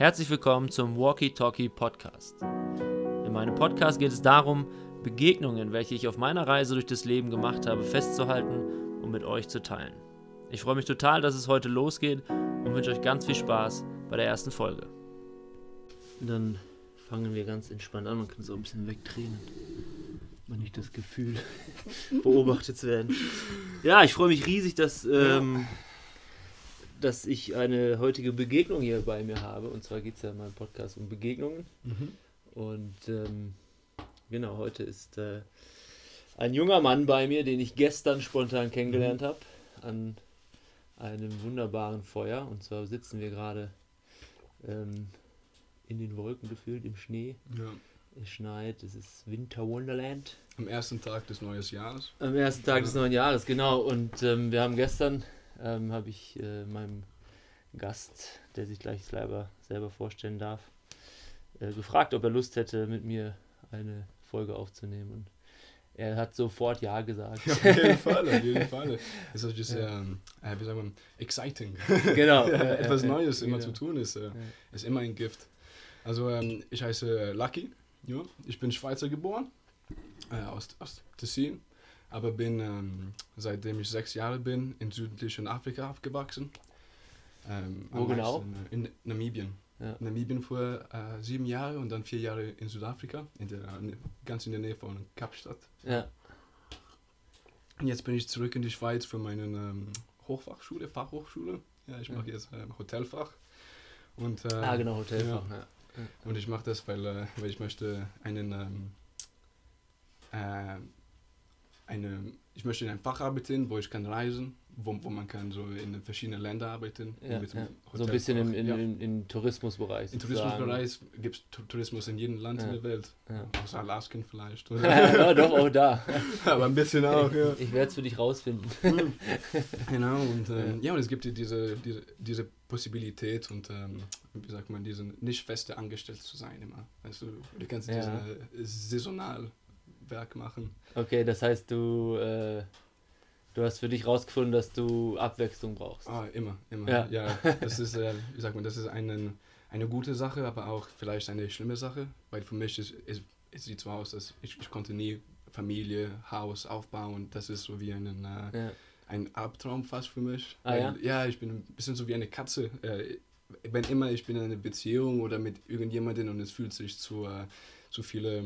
Herzlich willkommen zum Walkie Talkie Podcast. In meinem Podcast geht es darum, Begegnungen, welche ich auf meiner Reise durch das Leben gemacht habe, festzuhalten und mit euch zu teilen. Ich freue mich total, dass es heute losgeht und wünsche euch ganz viel Spaß bei der ersten Folge. Dann fangen wir ganz entspannt an. Man kann so ein bisschen wegdrehen. Man nicht das Gefühl, beobachtet zu werden. Ja, ich freue mich riesig, dass, ähm, dass ich eine heutige Begegnung hier bei mir habe. Und zwar geht es ja in meinem Podcast um Begegnungen. Und ähm, genau, heute ist äh, ein junger Mann bei mir, den ich gestern spontan kennengelernt habe, an einem wunderbaren Feuer. Und zwar sitzen wir gerade ähm, in den Wolken gefühlt, im Schnee. Ja. Es schneit, es ist Winter Wonderland. Am ersten Tag des neuen Jahres. Am ersten Tag des neuen Jahres, genau. Und ähm, wir haben gestern, ähm, habe ich äh, meinem Gast, der sich gleich selber, selber vorstellen darf, äh, gefragt, ob er Lust hätte, mit mir eine Folge aufzunehmen. Und er hat sofort Ja gesagt. Ja, auf jeden Fall, auf jeden Fall. Es ist natürlich sehr, äh, wie sagt man, exciting. genau. Ja, äh, etwas äh, Neues immer genau. zu tun ist, äh, ist immer ein Gift. Also ähm, ich heiße Lucky, ja. ich bin Schweizer geboren, äh, aus, aus Tessin, aber bin ähm, seitdem ich sechs Jahre bin in südlichen Afrika aufgewachsen. Ähm, Wo genau? äh, In Namibien. Ja. Namibien für äh, sieben Jahre und dann vier Jahre in Südafrika, in der, ganz in der Nähe von Kapstadt. Ja, Und jetzt bin ich zurück in die Schweiz für meine ähm, Hochfachschule, Fachhochschule. Ja, ich mache jetzt ähm, Hotelfach. Und, äh, ah, genau, Hotelfach. Ja. Und ich mache das, weil, äh, weil ich möchte einen, ähm, äh, eine, ich möchte in einem Fach arbeiten, wo ich kann reisen, wo, wo man kann so in verschiedenen Ländern arbeiten. Ja, ja. So ein bisschen im, in, ja. in, in Tourismusbereich. Im. Tourismusbereich gibt es Tourismus in jedem Land in der Welt. Außer Alaskan vielleicht. ja, doch, auch da. Aber ein bisschen auch, ja. Ich werde es für dich rausfinden. Genau, und ähm, ja. und es gibt diese, diese, diese Possibilität und ähm, wie sagt man, diesen nicht feste angestellt zu sein immer. Also du kannst Ja. diese saisonal Werk machen. Okay, das heißt, du, äh, du hast für dich rausgefunden, dass du Abwechslung brauchst. Ah, immer, immer. Ja. Ja, das ist, äh, wie sagt man, das ist eine, eine gute Sache, aber auch vielleicht eine schlimme Sache, weil für mich ist, ist, es sieht so aus, dass ich, ich konnte nie Familie, Haus aufbauen. Das ist so wie einen, äh, Ja. ein Albtraum fast für mich. Ah, weil, ja? ja, ich bin ein bisschen so wie eine Katze. Äh, wenn immer ich bin in einer Beziehung oder mit irgendjemandem und es fühlt sich zu, äh, zu viele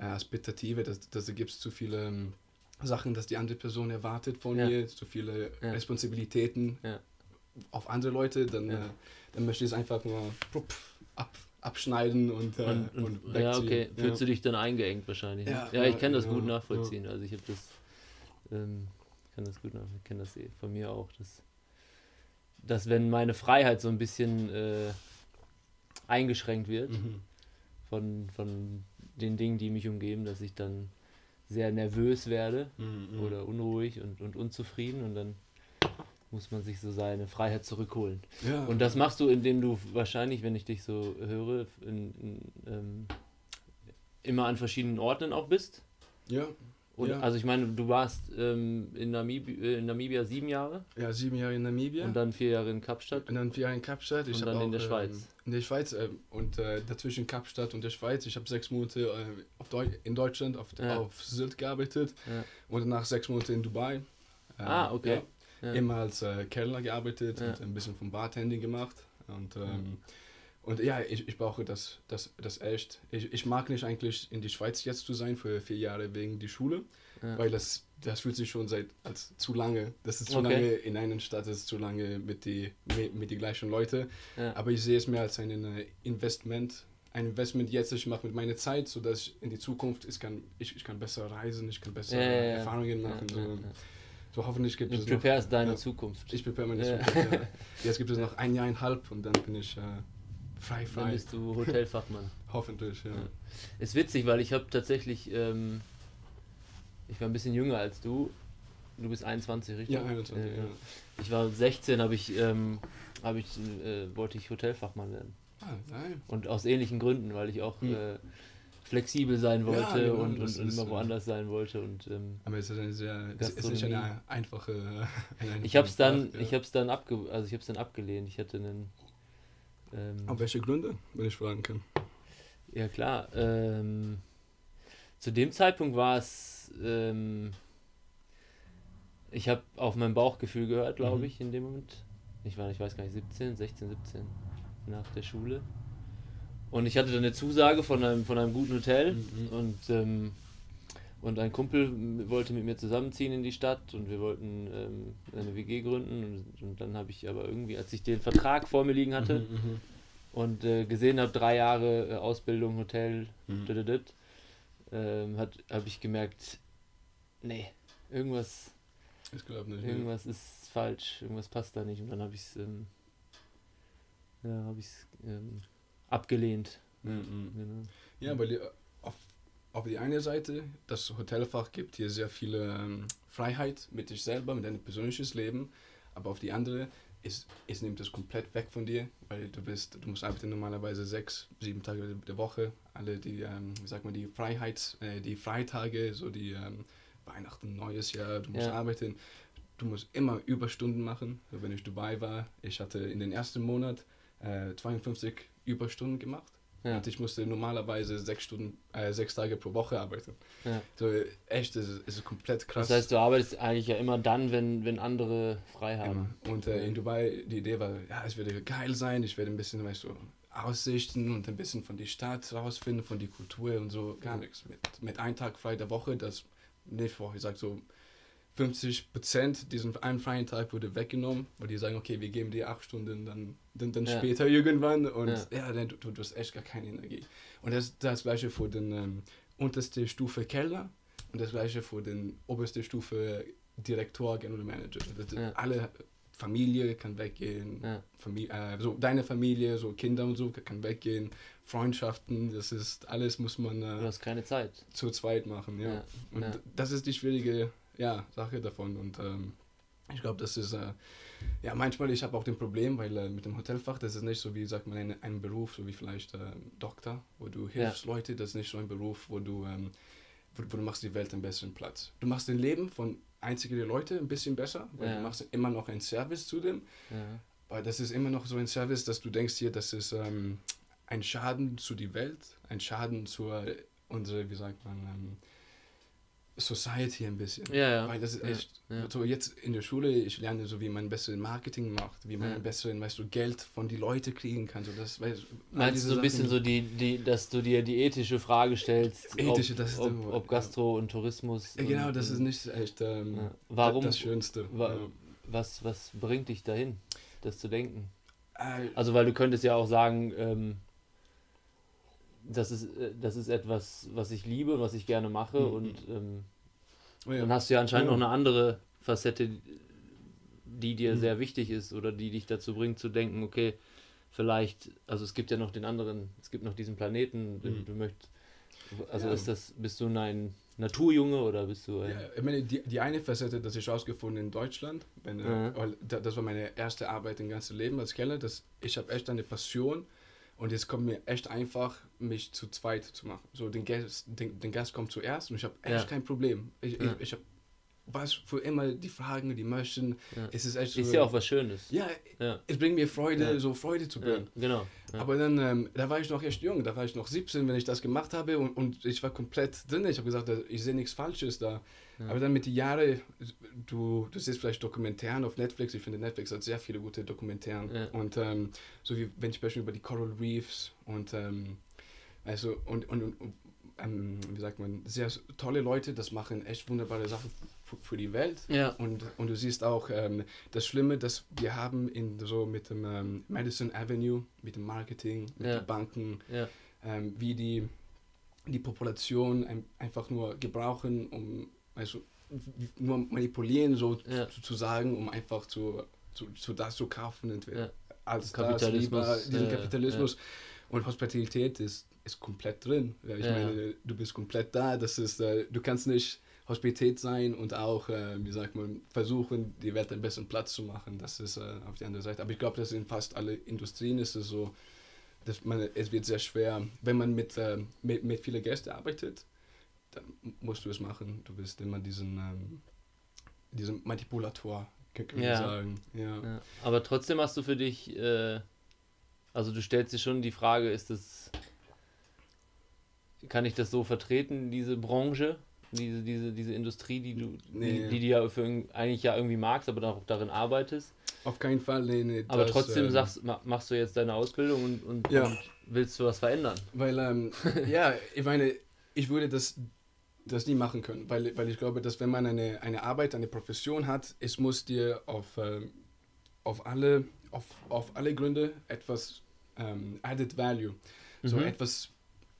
äh, Aspektative, dass, dass da gibt es zu viele ähm, Sachen, dass die andere Person erwartet von Ja. mir, zu viele Ja. Responsabilitäten Ja. auf andere Leute, dann, äh, dann möchte ich es einfach nur ab, abschneiden und, äh, Und, und, und, ja, okay. Fühlst du dich dann eingeengt wahrscheinlich? ne? Ja, ich kann das gut nachvollziehen. Also ich habe das, ähm, kann das gut nachvollziehen. Ich kenne das eh von mir auch. Dass, dass wenn meine Freiheit so ein bisschen äh, eingeschränkt wird Mhm. von, von den Dingen, die mich umgeben, dass ich dann sehr nervös werde Mhm. oder unruhig und, und unzufrieden und dann muss man sich so seine Freiheit zurückholen. ja. Und das machst du, indem du wahrscheinlich, wenn ich dich so höre, in, in, ähm, immer an verschiedenen Orten auch bist. ja, Und, Ja. Also ich meine, du warst ähm, in, Namibi äh, in Namibia sieben Jahre ja, sieben Jahre in Namibia. und dann vier Jahre in Kapstadt. Und dann vier Jahre in Kapstadt. Ich Und dann auch, in der ähm, Schweiz. In der Schweiz äh, und äh, dazwischen Kapstadt und der Schweiz. Ich habe sechs Monate äh, Deu in Deutschland auf, Ja. auf Sylt gearbeitet Ja. und danach sechs Monate in Dubai. Äh, Ah, okay. Immer als äh, Kellner gearbeitet und ein bisschen vom Bartending gemacht. Und, ähm, und ja, ich, ich brauche das, das, das echt. Ich, ich mag nicht eigentlich in die Schweiz jetzt zu sein für vier Jahre wegen die Schule, Ja. weil das, das fühlt sich schon seit als zu lange. Das ist zu Okay. lange in einer Stadt, das ist zu lange mit die mit, mit die gleichen Leute. Ja. Aber ich sehe es mehr als ein Investment. Ein Investment jetzt, ich mache mit meiner Zeit, sodass ich in die Zukunft ich kann, ich, ich kann besser reisen, ich kann bessere Ja. Erfahrungen machen. So. so hoffentlich gibt Du es preparest deine ja. Zukunft. ich prepare meine. Zukunft. Ja. Jetzt gibt es noch ein Jahr, eineinhalb und dann bin ich äh, frei, Dann frei. bist du Hotelfachmann. Hoffentlich, ja. Ja. Ist witzig, weil ich habe tatsächlich, ähm, ich war ein bisschen jünger als du. Du bist 21, richtig? Ja, 21, Äh, ja. Ich war 16, habe ich, ähm, hab ich äh, wollte ich Hotelfachmann werden. Ah, nein. Und aus ähnlichen Gründen, weil ich auch Hm. äh, flexibel sein wollte Ja, genau, und, und, ist, immer woanders sein wollte. Und ähm, Aber es ist eine sehr, es ist nicht eine einfache. Eine ich habe es dann, ja. ich dann abge, also ich dann abgelehnt. Ich hatte einen Ähm, Auf welche Gründe, wenn ich fragen kann? Ja, klar. Ähm, zu dem Zeitpunkt war es. Ähm, ich habe auf mein Bauchgefühl gehört, glaube mhm. ich, in dem Moment. Ich war, ich weiß gar nicht, 17, 16, 17 nach der Schule. Und ich hatte dann eine Zusage von einem, von einem guten Hotel mhm. und, ähm, und ein Kumpel wollte mit mir zusammenziehen in die Stadt und wir wollten ähm, eine WG gründen. Und, und dann habe ich aber irgendwie, als ich den Vertrag vor mir liegen hatte mhm, mhm. und äh, gesehen habe, drei Jahre äh, Ausbildung, Hotel, mhm. ähm, habe ich gemerkt, nee, irgendwas ich nicht. Irgendwas ja. ist falsch, irgendwas passt da nicht. Und dann habe ich es ähm, ja, hab ähm, abgelehnt. Mhm. Genau. Ja, weil auf, die eine Seite, das Hotelfach gibt hier sehr viel ähm, Freiheit mit dich selber, mit deinem persönliches Leben. Aber auf die andere, es, es nimmt das komplett weg von dir, weil du bist, du musst arbeiten normalerweise sechs, sieben Tage der Woche. Alle die, ähm, wie sagt man, die Freiheit, äh, die Freitage, so die ähm, Weihnachten, neues Jahr, du musst ja. arbeiten. Du musst immer Überstunden machen. Wenn ich Dubai war, ich hatte in den ersten Monat äh, 52 Überstunden gemacht. Ja. Und ich musste normalerweise sechs Stunden, äh, sechs Tage pro Woche arbeiten. Ja. So echt, es ist, ist komplett krass. Das heißt, du arbeitest eigentlich ja immer dann, wenn, wenn andere frei haben. Immer. Und äh, in Dubai, die Idee war, ja, es würde geil sein, ich werde ein bisschen, weißt du, Aussichten und ein bisschen von der Stadt rausfinden, von der Kultur und so, gar nichts. Mit, mit einem Tag frei der Woche, das nicht vor, ich sag so 50 Prozent diesen einen freien Tag wurde weggenommen, weil die sagen, okay, wir geben dir acht Stunden dann, dann, dann ja. später irgendwann und ja, ja dann, du, du hast echt gar keine Energie. Und das ist das gleiche für den ähm, unterste Stufe Keller und das gleiche für den oberste Stufe Direktor, General Manager. Das, ja. Alle Familie kann weggehen, ja. Familie, äh, so deine Familie, so Kinder und so kann weggehen, Freundschaften, das ist alles muss man. Äh, du hast keine Zeit. Zu zweit machen, ja. ja. Und das ist die schwierige ja, Sache davon und ähm, ich glaube, das ist äh, ja manchmal ich habe auch den Problem, weil äh, mit dem Hotelfach das ist nicht so wie sagt man ein, ein Beruf, so wie vielleicht äh, Doktor, wo du hilfst Leute, das ist nicht so ein Beruf, wo du ähm, wo, wo, du machst die Welt einen besseren Platz. Du machst dein Leben von einzige Leute ein bisschen besser, weil ja. du machst immer noch einen Service zu dem. Ja. Aber das ist immer noch so ein Service, dass du denkst hier, das ist ähm, ein Schaden zu die Welt, ein Schaden zu unsere, wie sagt man, ähm, Society ein bisschen. Ja, ja. Weil das ist echt, ja, so jetzt in der Schule, ich lerne so, wie man besser Marketing macht, wie man ja. besser, weißt du, Geld von die Leute kriegen kann. So, das, weißt, Meinst du so ein bisschen so, die, die, dass du dir die ethische Frage stellst, ethische, ob, das ist ob, ob Gastro und Tourismus. Ja, genau, und, das ist nicht echt ähm, Warum, das Schönste. Wa was, was bringt dich dahin, das zu denken? Äh, also, weil du könntest ja auch sagen, ähm, das ist, äh, das ist etwas, was ich liebe und was ich gerne mache. Mhm. Und ähm, oh ja. dann hast du ja anscheinend ja. noch eine andere Facette, die dir mhm. sehr wichtig ist oder die dich dazu bringt zu denken, okay, vielleicht, also es gibt ja noch den anderen, es gibt noch diesen Planeten, mhm. du möchtest, also ja. ist das, bist du ein Naturjunge oder bist du ein... Ja, ich meine, die, die eine Facette, das ich rausgefunden in Deutschland, meine, mhm. das war meine erste Arbeit im ganzen Leben als Keller, dass ich habe echt eine Passion und jetzt kommt mir echt einfach, mich zu zweit zu machen. So, den Gast, den, den Gast kommt zuerst und ich habe echt ja. kein Problem. Ich, ja. ich, ich habe was für immer die Fragen, die möchten. Ja. Es ist echt so, Ist ja auch was Schönes. Ja, ja. es bringt mir Freude, ja. so Freude zu bringen. genau. Aber dann, ähm, da war ich noch echt jung, da war ich noch 17, wenn ich das gemacht habe und, und ich war komplett drin. Ich habe gesagt, ich sehe nichts Falsches da. Aber dann mit den Jahren, du, du siehst vielleicht Dokumentären auf Netflix. Ich finde, Netflix hat sehr viele gute Dokumentären. Und ähm, so wie wenn ich beispielsweise über die Coral Reefs und ähm, also und, und, und ähm, wie sagt man, sehr tolle Leute, das machen echt wunderbare Sachen für die Welt. Ja. Und, und du siehst auch ähm, das Schlimme, dass wir haben in so mit dem ähm, Madison Avenue, mit dem Marketing, mit ja. den Banken, ja. ähm, wie die, die Population ein, einfach nur gebrauchen, um also nur manipulieren sozusagen, um einfach zu, zu, zu das zu kaufen, entweder als Kapitalismus, das, lieber, diesen Kapitalismus. Und Hospitalität ist, ist komplett drin. Ich meine, du bist komplett da. Das ist, äh, du kannst nicht Hospitalität sein und auch, äh, wie sagt man, versuchen, die Welt einen besseren Platz zu machen. Das ist äh, auf die andere Seite. Aber ich glaube, dass in fast alle Industrien ist es so, dass man, es wird sehr schwer, wenn man mit, äh, mit, mit vielen Gästen arbeitet, dann musst du es machen. Du bist immer diesen, ähm, diesen Manipulator, kann man ja. sagen. Ja. ja. Aber trotzdem hast du für dich äh, Also du stellst dir schon die Frage, ist das, kann ich das so vertreten, diese Branche, diese, diese, diese Industrie, die du, Nee. die, die du ja für, eigentlich ja irgendwie magst, aber auch darin arbeitest. Auf keinen Fall, nee, nee. Aber das, trotzdem ähm, sagst, ma- machst du jetzt deine Ausbildung und, und, Ja. und willst du was verändern. Weil, ähm, ja, ich meine, ich würde das, das nie machen können, weil, weil ich glaube, dass wenn man eine, eine Arbeit, eine Profession hat, es muss dir auf, ähm, auf, alle, auf, auf alle Gründe etwas ähm, added value, so Mhm. etwas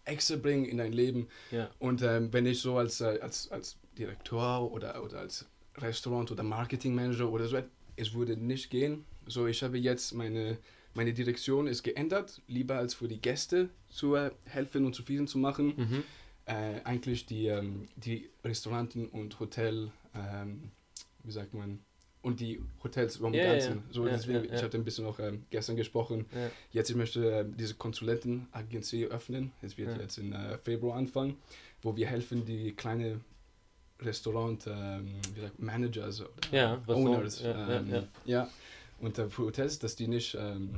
extra bringen in dein Leben. Ja. Und ähm, wenn ich so als, äh, als, als Direktor oder, oder als Restaurant- oder Marketingmanager oder so, es würde nicht gehen. So, ich habe jetzt meine, meine Direktion ist geändert, lieber als für die Gäste zu äh, helfen und zufrieden zu machen. Mhm. Äh, eigentlich die, ähm, die Restauranten und Hotel, ähm, wie sagt man, und die Hotels im Ja, Ganzen. ja. So, Ja, deswegen, ich hatte ein bisschen noch ähm, gestern gesprochen. Jetzt, ich möchte äh, diese Konsulentenagentur öffnen. Es wird jetzt im äh, Februar anfangen, wo wir helfen, die kleine Restaurant, ähm, wie sagt, Managers oder Owners. ähm, ja. Und äh, für Hotels, dass die nicht, ähm,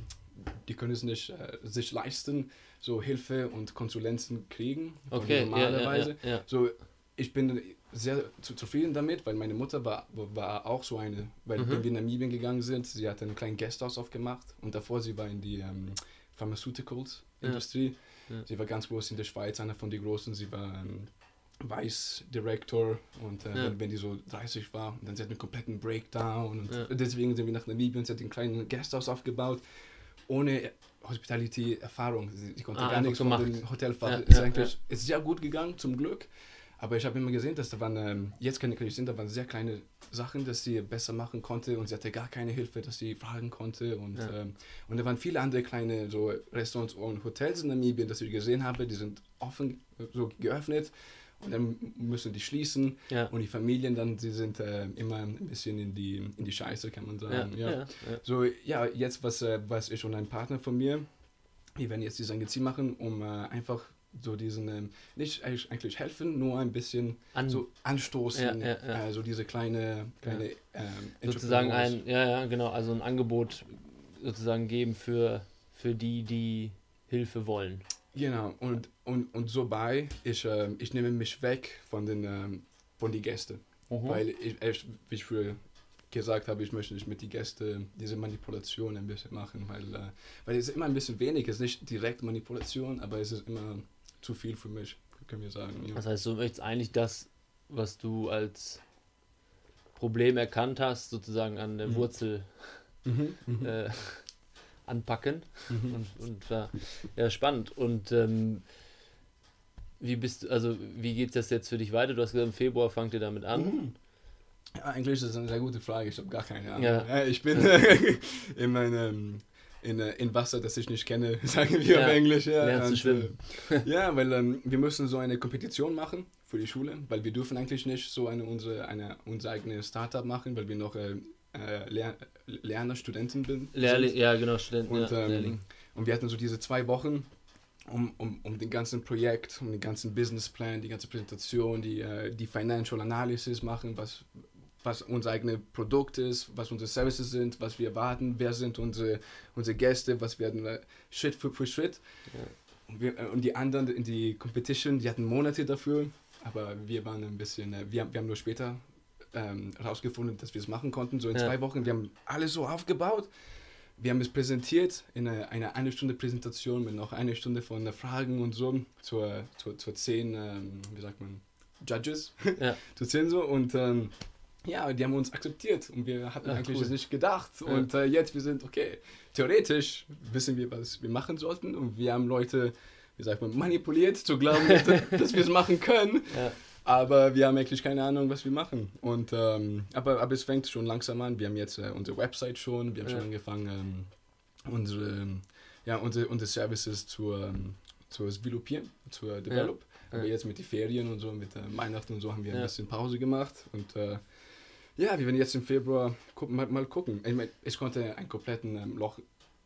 die können es nicht äh, sich leisten, so Hilfe und Konsulenten kriegen. Okay, normalerweise. So, ich bin sehr zu, zufrieden damit, weil meine Mutter war, war auch so eine, weil Mhm. wenn wir in Namibien gegangen sind, sie hat einen kleinen Gasthaus aufgemacht und davor sie war in die ähm, Pharmaceuticals-Industrie. Ja. Sie war ganz groß in der Schweiz, einer von den großen, sie war ähm, Vice Director und äh, Ja. wenn, wenn die so 30 war, dann sie hat einen kompletten Breakdown und Ja. deswegen sind wir nach Namibien, sie hat einen kleinen Gasthaus aufgebaut, ohne Hospitality-Erfahrung. Sie, sie konnte Ah, gar nichts von gemacht. dem Hotelfach. Ja, ist ja, eigentlich ist sehr gut gegangen, zum Glück. Aber ich habe immer gesehen, dass da waren, ähm, jetzt kann ich sehen, da waren sehr kleine Sachen, dass sie besser machen konnte und sie hatte gar keine Hilfe, dass sie fragen konnte. Und, Ja. ähm, und da waren viele andere kleine so Restaurants und Hotels in Namibien, dass ich gesehen habe, die sind offen, so geöffnet und dann müssen die schließen. Ja. Und die Familien dann, die sind äh, immer ein bisschen in die, in die Scheiße, kann man sagen. ja. So, ja, jetzt was, äh, was ich und ein Partner von mir, wir werden jetzt dieses Angezieher machen, um äh, einfach so diesen, ähm, nicht eigentlich, helfen, nur ein bisschen An, so anstoßen, Ja, ja, ja. Äh, so diese kleine, kleine ähm, sozusagen ein, ja, ja, genau, also ein Angebot sozusagen geben für, für die, die Hilfe wollen. Genau, und, und, und so bei, ich, ähm, ich nehme mich weg von den, ähm, von die Gäste, Mhm. weil ich, ich, wie ich früher gesagt habe, ich möchte nicht mit die Gäste diese Manipulation ein bisschen machen, weil, äh, weil es ist immer ein bisschen wenig, es ist nicht direkt Manipulation, aber es ist immer zu viel für mich, können wir sagen. Ja. Das heißt, du möchtest eigentlich das, was du als Problem erkannt hast, sozusagen an der Mhm. Wurzel Mhm, mhm, äh, anpacken. mhm. Und, und ja, ja, spannend. Und ähm, wie bist du, also wie geht das jetzt für dich weiter? Du hast gesagt, im Februar fangt ihr damit an. Mhm. Ja, eigentlich ist das eine sehr gute Frage. Ich habe gar keine Ahnung. Ja. Ich bin in meinem in, äh, in Wasser, das ich nicht kenne, sagen wir Ja. auf Englisch. Ja, Lernst Und, schwimmen. äh, ja, weil ähm, wir müssen so eine Kompetition machen für die Schule, weil wir dürfen eigentlich nicht so eine unsere eine unser eigenes Startup machen, weil wir noch äh, äh, Lehr Lerner, Studenten bin- Lehrling, sind. ja genau, Studenten, Und, ja, ähm. Und wir hatten so diese zwei Wochen, um, um, um den ganzen Projekt, um den ganzen Businessplan, die ganze Präsentation, die, äh, die Financial Analysis machen, was, was unser eigenes Produkt ist, was unsere Services sind, was wir erwarten, wer sind unsere, unsere Gäste, was werden wir Schritt für, für Schritt. Ja. Und, wir, äh, und die anderen in die Competition, die hatten Monate dafür, aber wir waren ein bisschen, äh, wir, haben- wir haben nur später ähm, herausgefunden, dass wir es machen konnten, so in Ja. zwei Wochen. Wir haben alles so aufgebaut. Wir haben es präsentiert in einer eine, eine Stunde Präsentation mit noch eine Stunde von äh, Fragen und so zur, zur, zur zehn, ähm, wie sagt man, Judges, Ja. zu zehn so und ähm, ja, die haben uns akzeptiert und wir hatten Ah, eigentlich cool. nicht gedacht Ja. und äh, jetzt wir sind, okay, theoretisch wissen wir, was wir machen sollten und wir haben Leute, wie sagt man, manipuliert zu glauben, dass, dass wir es machen können. Ja. Aber wir haben eigentlich keine Ahnung, was wir machen. Und, ähm, aber, aber es fängt schon langsam an. Wir haben jetzt äh, unsere Website schon. Wir haben Ja. schon angefangen, ähm, unsere, ja, unsere, unsere Services zu, ähm, zu developieren, zu develop. Ja. Aber jetzt mit den Ferien und so, mit äh, Weihnachten und so, haben wir Ja. ein bisschen Pause gemacht. Und äh, ja, wir werden jetzt im Februar gucken, mal, mal gucken. Ich, mein, es konnte ein kompletten ähm, Loch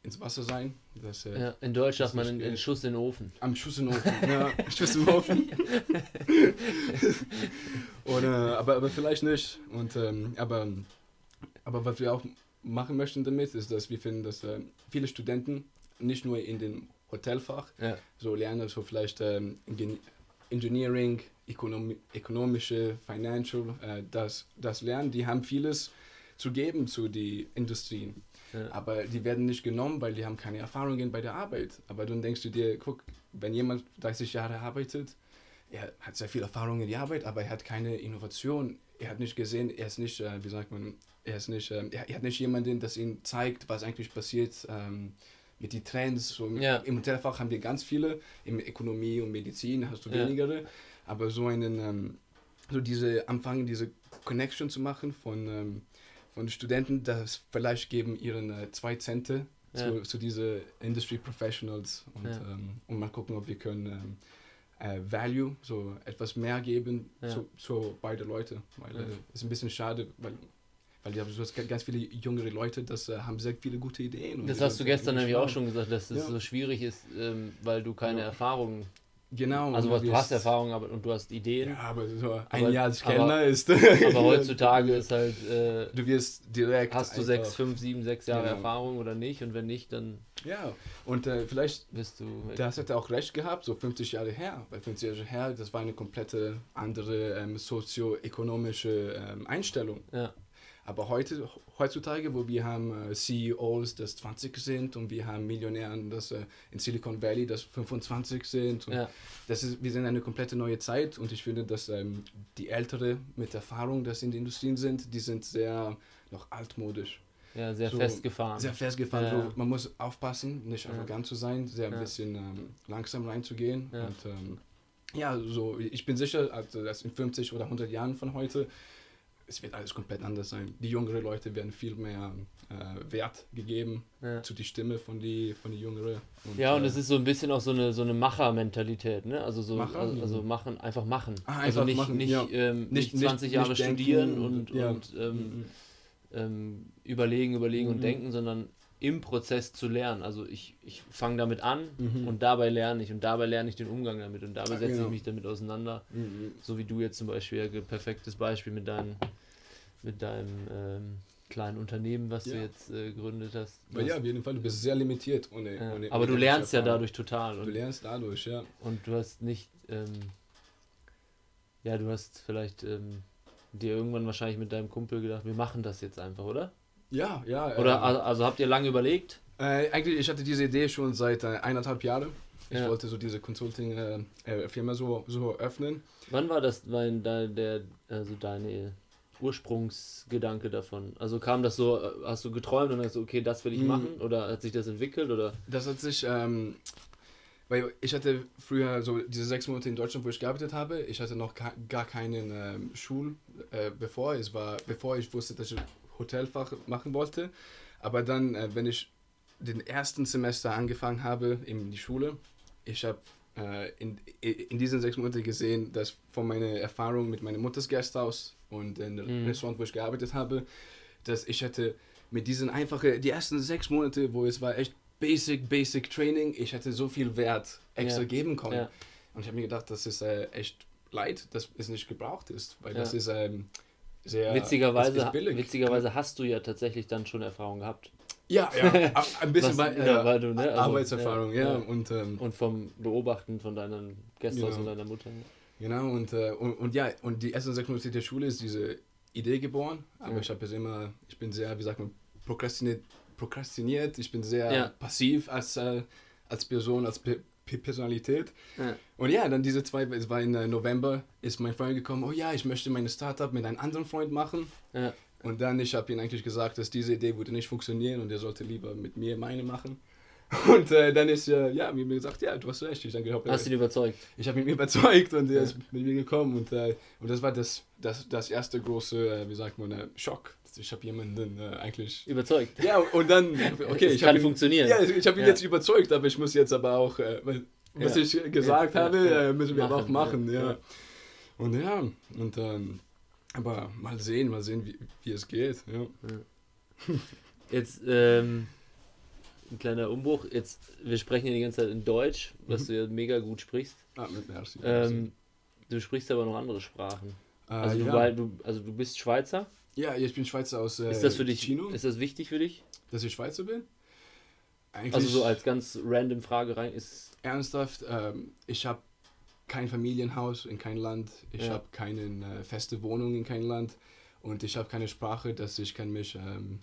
ins Wasser sein. Das, äh, Ja, in Deutsch sagt man einen. Schuss in den Ofen. am Schuss im Ofen. ja, Schuss im Ofen. Oder, aber, aber vielleicht nicht. Und, ähm, aber, aber was wir auch machen möchten damit, ist, dass wir finden, dass äh, viele Studenten nicht nur in dem Hotelfach, Ja. so lernen so vielleicht ähm, Engineering, Ökonomi ökonomische, Financial, äh, das, das lernen. Die haben vieles zu geben zu den Industrien. Ja. Aber die werden nicht genommen, weil die haben keine Erfahrungen bei der Arbeit. Aber dann denkst du dir, guck, wenn jemand 30 Jahre arbeitet, er hat sehr viel Erfahrung in die Arbeit, aber er hat keine Innovation. Er hat nicht gesehen, er ist nicht, äh, wie sagt man, er ist nicht, ähm, er, er hat nicht jemanden, das ihm zeigt, was eigentlich passiert ähm, mit den Trends. So Ja. Im Hotelfach haben wir ganz viele, in Ökonomie und Medizin hast du Ja. wenigere, aber so einen, ähm, so diese anfangen, diese Connection zu machen von, ähm, von Studenten, das vielleicht geben ihren äh, zwei Zente Ja. zu, zu diese Industry Professionals und, Ja. ähm, und mal gucken, ob wir können ähm, äh, Value, so etwas mehr geben Ja. zu, zu beide Leute, weil Ja. äh, ist ein bisschen schade, weil weil haben so ganz viele jüngere Leute, das äh, haben sehr viele gute Ideen. Das hast du gestern nämlich auch schon gesagt, dass es Ja. so schwierig ist, ähm, weil du keine Ja. Erfahrung, Genau. also was, du hast Erfahrung aber, und du hast Ideen, Ja, aber so ein Aber- Jahr als Kellner ist. aber heutzutage ist halt, äh, Du wirst direkt. hast du sechs, fünf, sieben, sechs Jahre Genau. Erfahrung oder nicht und wenn nicht, dann Ja, und äh, vielleicht bist du... Das hat er auch recht gehabt, so 50 Jahre her. Weil 50 Jahre her, das war eine komplette andere ähm, sozioökonomische ähm, Einstellung. Ja, Aber heute, heutzutage, wo wir haben äh, CEOs, das 20 sind und wir haben Millionären, das äh, in Silicon Valley, das 25 sind. Ja, das ist, wir sind in eine komplette neue Zeit und ich finde, dass ähm, die Ältere mit Erfahrung, das in den Industrien sind, die sind sehr noch altmodisch. ja, sehr So, festgefahren. Sehr festgefahren. Ja. So, man muss aufpassen, nicht Ja. arrogant zu sein, sehr ein bisschen ähm, langsam reinzugehen. Und ähm, ja, so, ich bin sicher, also, dass in 50 oder 100 Jahren von heute, es wird alles komplett anders sein. Die jüngeren Leute werden viel mehr äh, Wert gegeben ja. zu die Stimme von die, von die Jüngeren. Ja, und äh, es ist so ein bisschen auch so eine, so eine Macher-Mentalität, ne? Also so, Macher? also, also machen, einfach machen. Ah, also einfach nicht, machen, nicht, ja. ähm, nicht, Nicht- 20 nicht- Jahre nicht studieren und- und, ja. und ähm, Mhm. ähm, überlegen, überlegen und Mhm. denken, sondern im Prozess zu lernen. Also ich, ich fange damit an Mhm. und dabei lerne ich und dabei lerne ich den Umgang damit und dabei Ja, setze genau. ich mich damit auseinander. Mhm. So wie du jetzt zum Beispiel, ja, perfektes Beispiel mit deinem, mit deinem ähm, kleinen Unternehmen, was du Ja. jetzt äh, gegründet hast. Du Aber ja, auf jeden Fall, du bist sehr limitiert ohne. ja. ohne Aber ohne du lernst ja dadurch total. Du lernst dadurch, ja. und du hast nicht, ähm, ja, du hast vielleicht ähm, dir irgendwann wahrscheinlich mit deinem Kumpel gedacht, wir machen das jetzt einfach, oder? Ja, ja. Oder also, also habt ihr lange überlegt? Äh, eigentlich, ich hatte diese Idee schon seit äh, eineinhalb Jahren. Ich Ja. wollte so diese Consulting-Firma so, so öffnen. Wann war das dein, dein, der, also deine Ursprungsgedanke davon? Also kam das so, äh, hast du geträumt und hast okay, das will ich Mhm. machen? Oder hat sich das entwickelt? Oder? Das hat sich, ähm, weil ich hatte früher so diese sechs Monate in Deutschland, wo ich gearbeitet habe, ich hatte noch gar keinen ähm, Schul, äh, bevor es war, bevor ich wusste, dass ich Hotelfach machen wollte. Aber dann, äh, wenn ich den ersten Semester angefangen habe in die Schule, ich habe äh, in, in diesen sechs Monaten gesehen, dass von meiner Erfahrung mit meiner Mutters Gasthaus und dem Mhm. Restaurant, wo ich gearbeitet habe, dass ich hätte mit diesen einfachen, die ersten sechs Monate, wo es war echt Basic, Basic Training, ich hätte so viel Wert extra Ja. geben können. Ja. Und ich habe mir gedacht, das ist äh, echt leid, dass es nicht gebraucht ist, weil Ja. das ist ähm, sehr witzigerweise, witzigerweise hast du ja tatsächlich dann schon Erfahrung gehabt. Ja, ja, ein bisschen bei, ja, äh, weil du, ne, also, Arbeitserfahrung, ja, ja, ja. und ähm, Und vom Beobachten von deinem Gasthaus Genau. und deiner Mutter. Genau, und, äh, und, und ja, und die ersten sechs Monate der Schule ist diese Idee geboren, aber Ja. ich habe es immer, ich bin sehr, wie sagt man, prokrastiniert, prokrastiniert ich bin sehr Ja. passiv als, äh, als Person, als Pe Personalität. Ja. Und ja, dann diese zwei, es war im äh, November, ist mein Freund gekommen, oh ja, ich möchte meine Startup mit einem anderen Freund machen. Ja. Und dann, ich habe ihm eigentlich gesagt, dass diese Idee würde nicht funktionieren und er sollte lieber mit mir meine machen. Und äh, dann ist er, ja, mir gesagt, ja, du hast recht. Ich denke, ich habe Hast du ihn überzeugt? ich habe ihn überzeugt und er Ja. ist mit mir gekommen und, äh, und das war das, das, das erste große, äh, wie sagt man, äh, Schock. Ich habe jemanden äh, eigentlich. Überzeugt. Ja, und dann, okay, ich kann ihn, funktionieren. ja, ich habe ihn Ja. jetzt überzeugt, aber ich muss jetzt aber auch, äh, was Ja. ich gesagt Ja, habe, äh, müssen wir aber auch Machen, machen. ja. Und ja, und ähm, aber mal sehen, mal sehen, wie, wie es geht. Ja. Jetzt ähm, ein kleiner Umbruch. Jetzt, wir sprechen ja die ganze Zeit in Deutsch, was Mhm. du ja mega gut sprichst. Ah, mit merci. Ähm, du sprichst aber noch andere Sprachen. äh, Also, du, ja. du, also du bist Schweizer. Ja, ich bin Schweizer aus äh, Ist das für dich? Chino, Ist das wichtig für dich? dass ich Schweizer bin. Eigentlich Also so als ganz random Frage rein ist. ernsthaft, ähm, ich habe kein Familienhaus in kein Land, ich Ja. habe keine äh, feste Wohnung in kein Land und ich habe keine Sprache, dass ich kann mich ähm,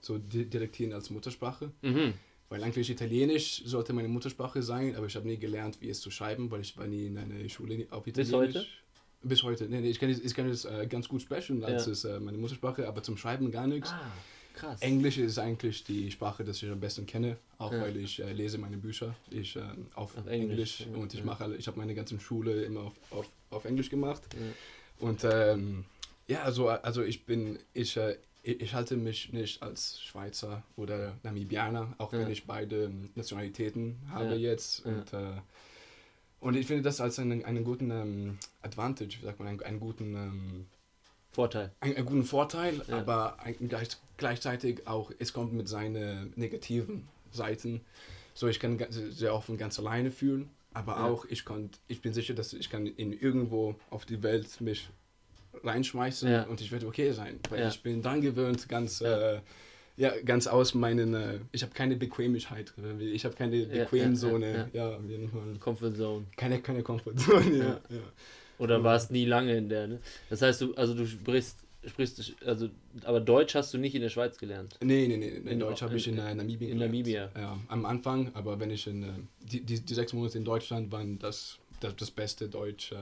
so di direktieren als Muttersprache. Mhm. Weil eigentlich Italienisch sollte meine Muttersprache sein, aber ich habe nie gelernt, wie es zu schreiben, weil ich war nie in einer Schule auf Bis Italienisch. heute? Bis heute. Nee, nee, ich kann es ich kann es äh, ganz gut sprechen, als Ja. es äh, meine Muttersprache, aber zum Schreiben gar nichts. Ah, krass. Englisch ist eigentlich die Sprache, die ich am besten kenne, auch Ja. weil ich äh, lese meine Bücher ich, äh, auf, Auf Englisch, Englisch, und ich mache alle, ich habe meine ganze Schule immer auf, auf, auf Englisch gemacht und ähm, ja also also ich bin ich äh, ich ich halte mich nicht als Schweizer oder Namibianer, auch wenn ich beide Nationalitäten habe jetzt und äh, und ich finde das als einen, einen guten ähm, Advantage, sagt man, einen, einen guten ähm, Vorteil. einen, einen guten Vorteil, Ja. aber gleich, gleichzeitig auch, es kommt mit seinen negativen Seiten. So, ich kann sehr oft ganz alleine fühlen, aber Ja. auch ich, kann, ich bin sicher, dass ich kann in irgendwo auf die Welt mich reinschmeißen Ja. und ich werde okay sein, weil ich bin dran gewöhnt, ganz, äh, ja, ganz aus meinen, äh, ich habe keine Bequemlichkeit, ich habe keine ja, Bequemzone, ja, ja, nennt man- Comfort Zone. keine, keine Komfortzone, Ja. ja. ja. Oder warst nie lange in der, ne? Das heißt, du, also du sprichst, sprichst, also, aber Deutsch hast du nicht in der Schweiz gelernt. Nee, nee, nee. In, In- Deutsch habe ich in, in- äh, Namibia in. Namibia. Ja, am Anfang, aber wenn ich in. Äh, die, die, die sechs Monate in Deutschland waren das das, das beste Deutsch äh,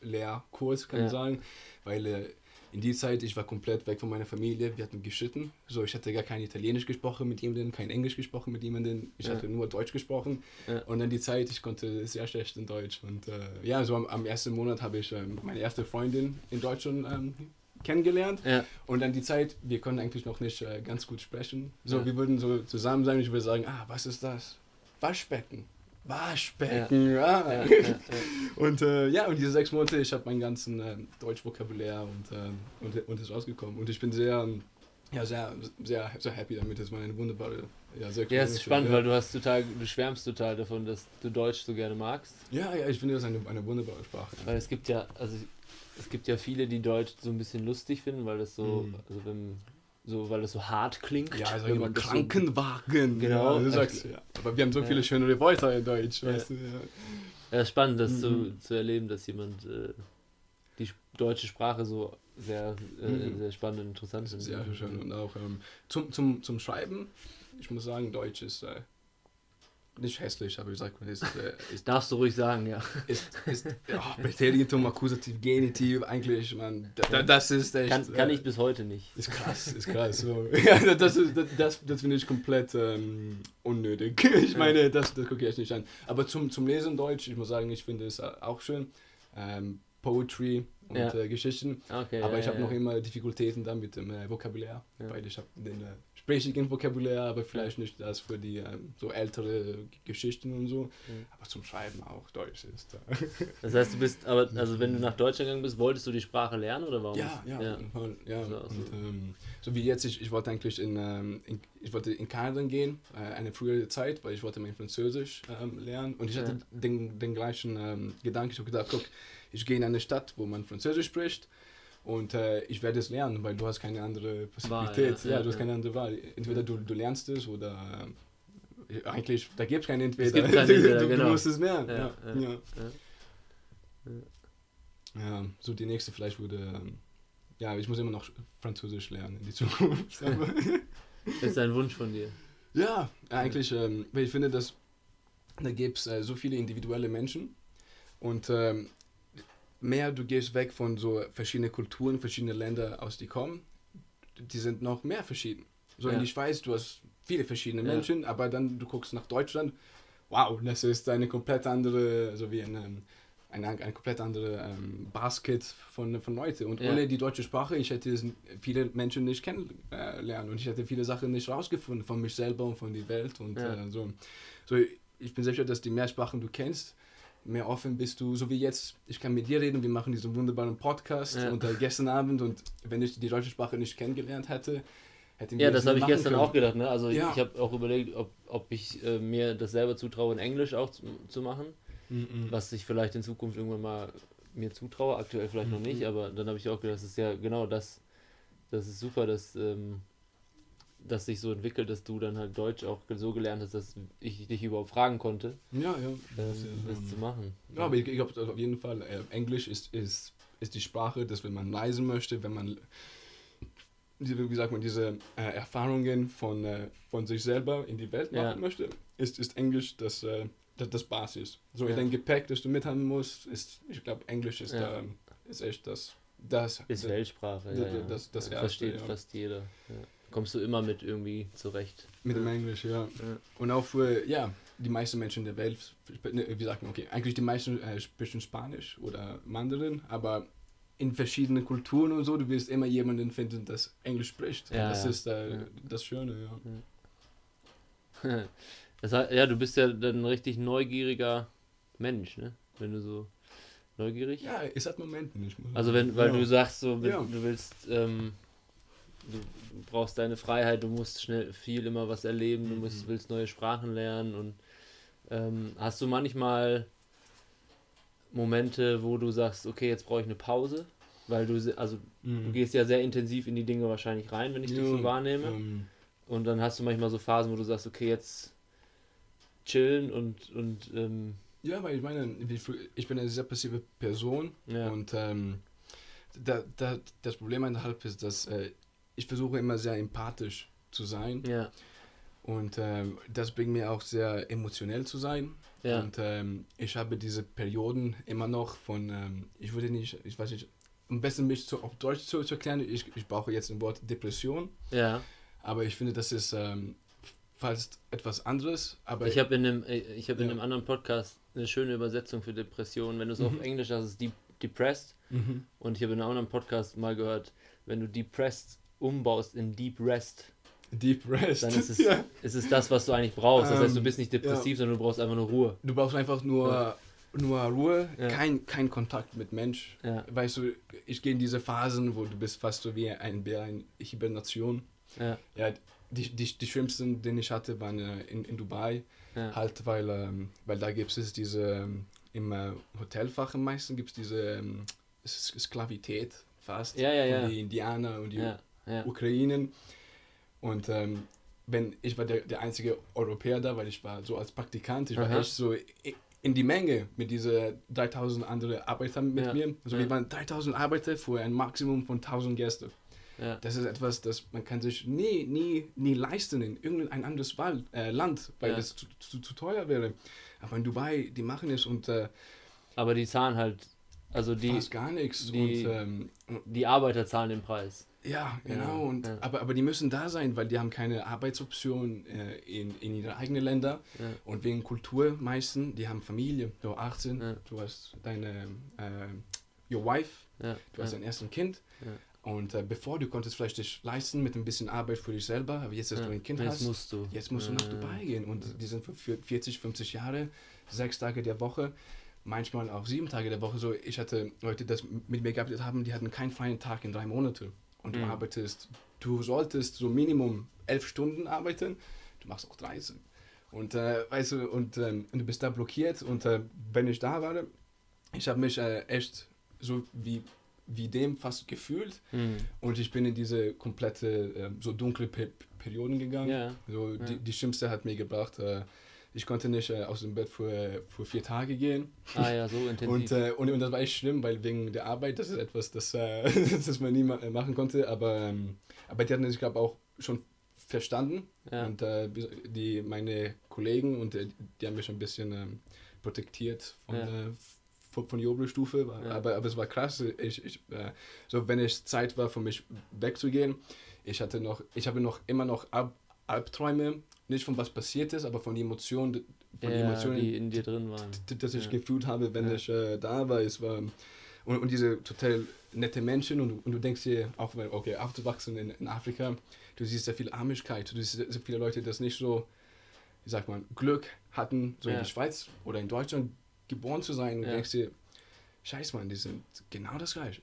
Lehrkurs, kann Ja. man sagen. Weil äh, in die Zeit, ich war komplett weg von meiner Familie, wir hatten geschitten. So, ich hatte gar kein Italienisch gesprochen mit jemandem, kein Englisch gesprochen mit jemandem. Ich Ja. hatte nur Deutsch gesprochen. Ja. Und dann die Zeit, ich konnte sehr schlecht in Deutsch. Und äh, ja, so am, am ersten Monat habe ich ähm, meine erste Freundin in Deutschland ähm, kennengelernt. Ja. Und dann die Zeit, wir konnten eigentlich noch nicht äh, ganz gut sprechen. So, wir würden so zusammen sein und ich würde sagen, ah, was ist das? Waschbecken. Waschbecken, ja. Ja, ja, ja. Und äh, ja, und diese sechs Monate, ich habe meinen ganzen äh, Deutschvokabulär und, äh, und, und ist rausgekommen. Und ich bin sehr, ähm, ja, sehr, sehr, sehr happy damit. Das war eine wunderbare, ja, sehr Ja, es ist spannend, weil du hast total, du schwärmst total davon, dass du Deutsch so gerne magst. Ja, ja, ich finde das eine, eine wunderbare Sprache. Weil es gibt ja, also es gibt ja viele, die Deutsch so ein bisschen lustig finden, weil das so, Mhm. also wenn, so, weil das so hart klingt. Ja, also wenn man Krankenwagen. Genau. Ja, du sagst, ja. Aber wir haben so Ja. viele schönere Wörter in Deutsch, Ja. weißt du. Ja. Spannend, das zu, Mhm. zu erleben, dass jemand äh, die deutsche Sprache so sehr, äh, Mhm. sehr spannend und interessant findet. Sehr schön. Und auch ähm, zum, zum, zum Schreiben, ich muss sagen, Deutsch ist äh, nicht hässlich, aber ich sag mal, ist, äh, ist, Darfst du ruhig sagen, ja. ist, ist ja, Präteritum, Akkusativ, Genitiv, eigentlich, man, da, da, das ist echt. Kann, kann äh, ich bis heute nicht. Ist krass, ist krass. So. Ja, das ist, das, das, das finde ich komplett ähm, unnötig. Ich meine, das, das gucke ich echt nicht an. Aber zum, zum Lesen Deutsch, ich muss sagen, ich finde es auch schön. Ähm, Poetry und Ja. äh, Geschichten. Okay, Aber ja, ich habe noch immer Difficultäten dann mit dem äh, Vokabular, Ja. weil ich habe den äh, sprechigen Vokabular, aber vielleicht nicht das für die ähm, so ältere Geschichten und so. Aber zum Schreiben auch Deutsch ist. Äh, Das heißt, du bist, aber also wenn du nach Deutschland gegangen bist, wolltest du die Sprache lernen oder warum? ja, ja, ja. Fall, ja. So, und, so. ähm, so wie jetzt, ich, ich wollte eigentlich in, ähm, in, ich wollte in Kanada gehen, äh, eine frühere Zeit, weil ich wollte mein Französisch ähm, lernen und ich hatte Ja. den, den gleichen ähm, Gedanken, ich habe gedacht, guck, ich gehe in eine Stadt, wo man Französisch spricht und äh, ich werde es lernen, weil du hast keine andere Possibilität. ja, ja, ja, du hast keine andere Wahl. Entweder du, du lernst es oder äh, eigentlich, da gibt es kein Entweder. gibt kein du, Entweder, du, genau. du musst es lernen. Ja, Ja, so die nächste vielleicht würde, ähm, ja, ich muss immer noch Französisch lernen in die Zukunft. Das ist ein Wunsch von dir. ja, eigentlich, ähm, weil ich finde, dass da gibt es äh, so viele individuelle Menschen und ähm, mehr du gehst weg von so verschiedene Kulturen, verschiedene Länder aus die kommen, die sind noch mehr verschieden. So Ja. in die Schweiz, du hast viele verschiedene Ja. Menschen, aber dann du guckst nach Deutschland, wow, das ist eine komplett andere, so wie eine, eine, eine komplett andere ähm, Basket von, von Leute. Und Ja. ohne die deutsche Sprache, ich hätte viele Menschen nicht kennenlernen und ich hätte viele Sachen nicht rausgefunden von mich selber und von der Welt und Ja. äh, so. So, ich bin sicher, dass die mehr Sprachen du kennst, mehr offen bist du, so wie jetzt, ich kann mit dir reden, wir machen diesen wunderbaren Podcast Ja. und äh, gestern Abend und wenn ich die deutsche Sprache nicht kennengelernt hätte, hätten wir Ja, das habe ich gestern können. auch gedacht. Ne? Also Ja. ich habe auch überlegt, ob, ob ich äh, mir das selber zutraue, in Englisch auch zu, zu machen, Mhm. was ich vielleicht in Zukunft irgendwann mal mir zutraue. Aktuell vielleicht noch nicht, Mhm. aber dann habe ich auch gedacht, das ist ja genau das. Das ist super, dass, ähm, das sich so entwickelt, dass du dann halt Deutsch auch so gelernt hast, dass ich dich überhaupt fragen konnte, Ja, ja. ähm, Das das ähm, zu machen. Ja, aber ich, ich glaube auf jeden Fall, äh, Englisch ist, ist, ist die Sprache, dass wenn man reisen möchte, wenn man, diese, wie sagt man, diese äh, Erfahrungen von, äh, von sich selber in die Welt machen Ja. möchte, ist, ist Englisch das, äh, das, das Basis. So Ja. dein Gepäck, das du mithaben musst, ist, ich glaube, Englisch ist, Ja. da, ist echt das, das, Ist das Weltsprache, d- ja, d- ja. das- das Ja, Erste, Versteht fast jeder. Ja. Kommst du immer mit irgendwie zurecht. mit dem Englisch, ja. Und auch für, ja, die meisten Menschen der Welt, ne, wie sagt man, okay, eigentlich die meisten äh, sprechen Spanisch oder Mandarin, aber in verschiedenen Kulturen und so, du wirst immer jemanden finden, das Englisch spricht. Ja, und das ja. ist äh, Ja. das Schöne, ja. Das heißt, ja, du bist ja dann ein richtig neugieriger Mensch, ne? Wenn du so neugierig. Ja, es hat Momente nicht. Also wenn, weil ja. du sagst, so, wenn, Ja. du willst, ähm, du brauchst deine Freiheit, du musst schnell viel immer was erleben, du musst, Mhm. willst neue Sprachen lernen und ähm, hast du manchmal Momente, wo du sagst, okay, jetzt brauche ich eine Pause, weil du, also du Mhm. gehst ja sehr intensiv in die Dinge wahrscheinlich rein, wenn ich dich Ja, so wahrnehme. ähm, Und dann hast du manchmal so Phasen, wo du sagst, okay, jetzt chillen und, und ähm, ja, weil ich meine, ich bin eine sehr passive Person ja. und ähm, da, da, das Problem innerhalb ist, dass äh, ich versuche immer sehr empathisch zu sein. ja, Und ähm, das bringt mir auch sehr emotionell zu sein. ja, Und ähm, ich habe diese Perioden immer noch von, ähm, ich würde nicht, ich weiß nicht, am besten mich zu, auf Deutsch zu, zu erklären, ich, ich brauche jetzt ein Wort Depression, ja. aber ich finde, das ist ähm, fast etwas anderes. Aber Ich habe in einem, äh, ich habe in Ja. einem anderen Podcast eine schöne Übersetzung für Depression. Wenn du es auf Mhm. Englisch hast, ist es deep, depressed. Mhm. Und ich habe in einem anderen Podcast mal gehört, wenn du depressed umbaust in deep rest, Deep Rest. dann ist es, ja. ist es das, was du eigentlich brauchst. Das heißt, du Ähm, bist nicht depressiv, sondern du brauchst einfach nur Ruhe. Du brauchst einfach nur, Ja. nur Ruhe, Ja. kein, kein Kontakt mit Mensch. Ja, Weißt du, ich gehe in diese Phasen, wo du bist fast so wie ein Bär in Hibernation. ja, Ja, die, die, die schlimmsten, den ich hatte, waren äh, in, in Dubai. ja. Halt, weil, ähm, weil da gibt es diese, ähm, im äh, Hotelfach am meisten gibt es diese ähm, Sklavität fast. Ja, ja, ja. Die Indianer und die ja. Ukrainen. Und ähm, wenn, ich war der, der einzige Europäer da, weil ich war so als Praktikant, ich war Aha. echt so in die Menge mit diesen 3000 anderen Arbeitern mit Ja. mir. Also Ja. wir waren 3000 Arbeiter für ein Maximum von 1000 Gäste. ja. Das ist etwas, das man kann sich nie, nie, nie leisten in irgendein anderes Wald, äh, Land, weil das zu, zu, zu teuer wäre. Aber in Dubai, die machen es und äh, Aber die zahlen halt, also die, fast gar nichts. die- und ähm, die Arbeiter zahlen den Preis. Ja, Ja, genau. und, ja. Aber, aber die müssen da sein, weil die haben keine Arbeitsoption äh, in, in ihre eigenen Länder. Ja. Und wegen Kultur meisten, die haben Familie. Du 18, Ja. du hast deine, äh, your wife, Ja, du hast ja. dein erstes Kind. Ja. Und äh, bevor, du konntest vielleicht dich leisten mit ein bisschen Arbeit für dich selber, aber jetzt, dass Ja. du ein Kind Jetzt hast, musst du. jetzt musst du Ja, nach Dubai gehen. Und die sind für vier- 40, 50 Jahre, sechs Tage der Woche, manchmal auch sieben Tage der Woche. So, ich hatte Leute, die das mit mir gearbeitet haben, die hatten keinen freien Tag in drei Monate. Und du Mhm. arbeitest, du solltest so Minimum elf Stunden arbeiten, du machst auch 13. Und, äh, weißt du, und, ähm, und du bist da blockiert. Und äh, wenn ich da war, ich habe mich äh, echt so wie, wie dem fast gefühlt. Mhm. Und ich bin in diese komplette, äh, so dunkle Pe Perioden gegangen. Ja, So, Ja. die, die Schlimmste hat mir gebracht, äh, ich konnte nicht äh, aus dem Bett für, für vier Tage gehen. ah ja, so intensiv. Und, äh, und, und das war echt schlimm, weil wegen der Arbeit, das ist etwas, das, äh, das man nie ma äh, machen konnte. Aber, ähm, aber die hatten es, ich glaube, auch schon verstanden. ja. Und äh, die, meine Kollegen, und äh, die haben mich ein bisschen ähm, protektiert von, Ja. äh, von, von der Oberstufe. Ja. Aber, aber es war krass. Ich, ich, äh, so, wenn es Zeit war, für mich wegzugehen, ich hatte noch, ich habe noch immer noch Ab Albträume, nicht von was passiert ist, aber von den Emotionen, von ja, Emotionen, die in dir drin waren. d- das ich Ja. gefühlt habe, wenn Ja. ich äh, da war. Es war und, und diese total nette Menschen und, und du denkst dir auch, wenn- okay, aufzuwachsen in, in Afrika, du siehst sehr viel Armigkeit, du siehst sehr, viele Leute, die das nicht so, wie sagt man, Glück hatten, so in der Schweiz oder in Deutschland geboren zu sein und du denkst dir, scheiß man, die sind genau das Gleiche.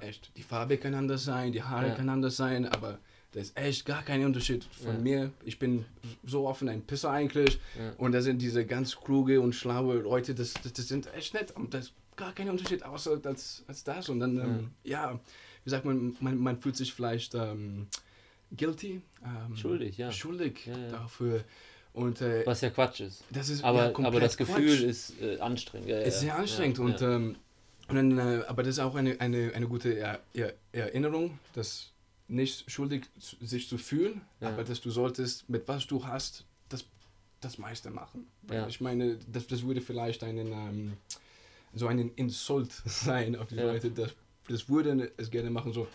Echt. Die Farbe kann anders sein, die Haare kann anders sein, aber da ist echt gar kein Unterschied von Ja. mir. Ich bin so offen ein Pisser eigentlich. Ja. Und da sind diese ganz kluge und schlaue Leute, das, das, das sind echt nett. Und das ist gar kein Unterschied außer als, als das. Und dann, ähm, ja, wie sagt man, man, man fühlt sich vielleicht ähm, guilty. Ähm, Schuldig, ja. Schuldig dafür. Und äh, Was ja Quatsch ist. das ist Aber, ja, aber das Gefühl Quatsch. ist äh, anstrengend. Ja, ja, ist sehr anstrengend und. Ähm, und dann, äh, aber das ist auch eine, eine, eine gute er er Erinnerung, dass nicht schuldig sich zu fühlen, Ja. aber dass du solltest mit was du hast das das meiste machen. Weil Ja. Ich meine, das, das würde vielleicht einen ähm, so einen Insult sein auf die Ja. Leute, das das würde es gerne machen so.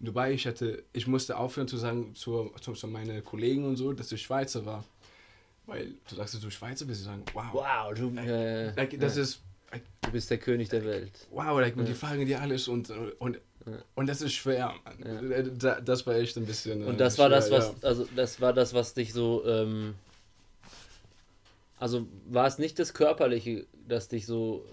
in Dubai, ich hatte, ich musste aufhören zu sagen zu, zu, zu meinen Kollegen und so, dass ich Schweizer war. Weil du sagst, du Schweizer bist, sie sagen, wow. Wow, du, äh, Like, das ist, like, du bist der König der Welt. wow, like, und die fragen dir alles und, und. Und das ist schwer. Mann. Ja. Da- Das war echt ein bisschen. äh, Und das war das, schwer, was, also das war das, was dich so, ähm, also war es nicht das Körperliche, das dich so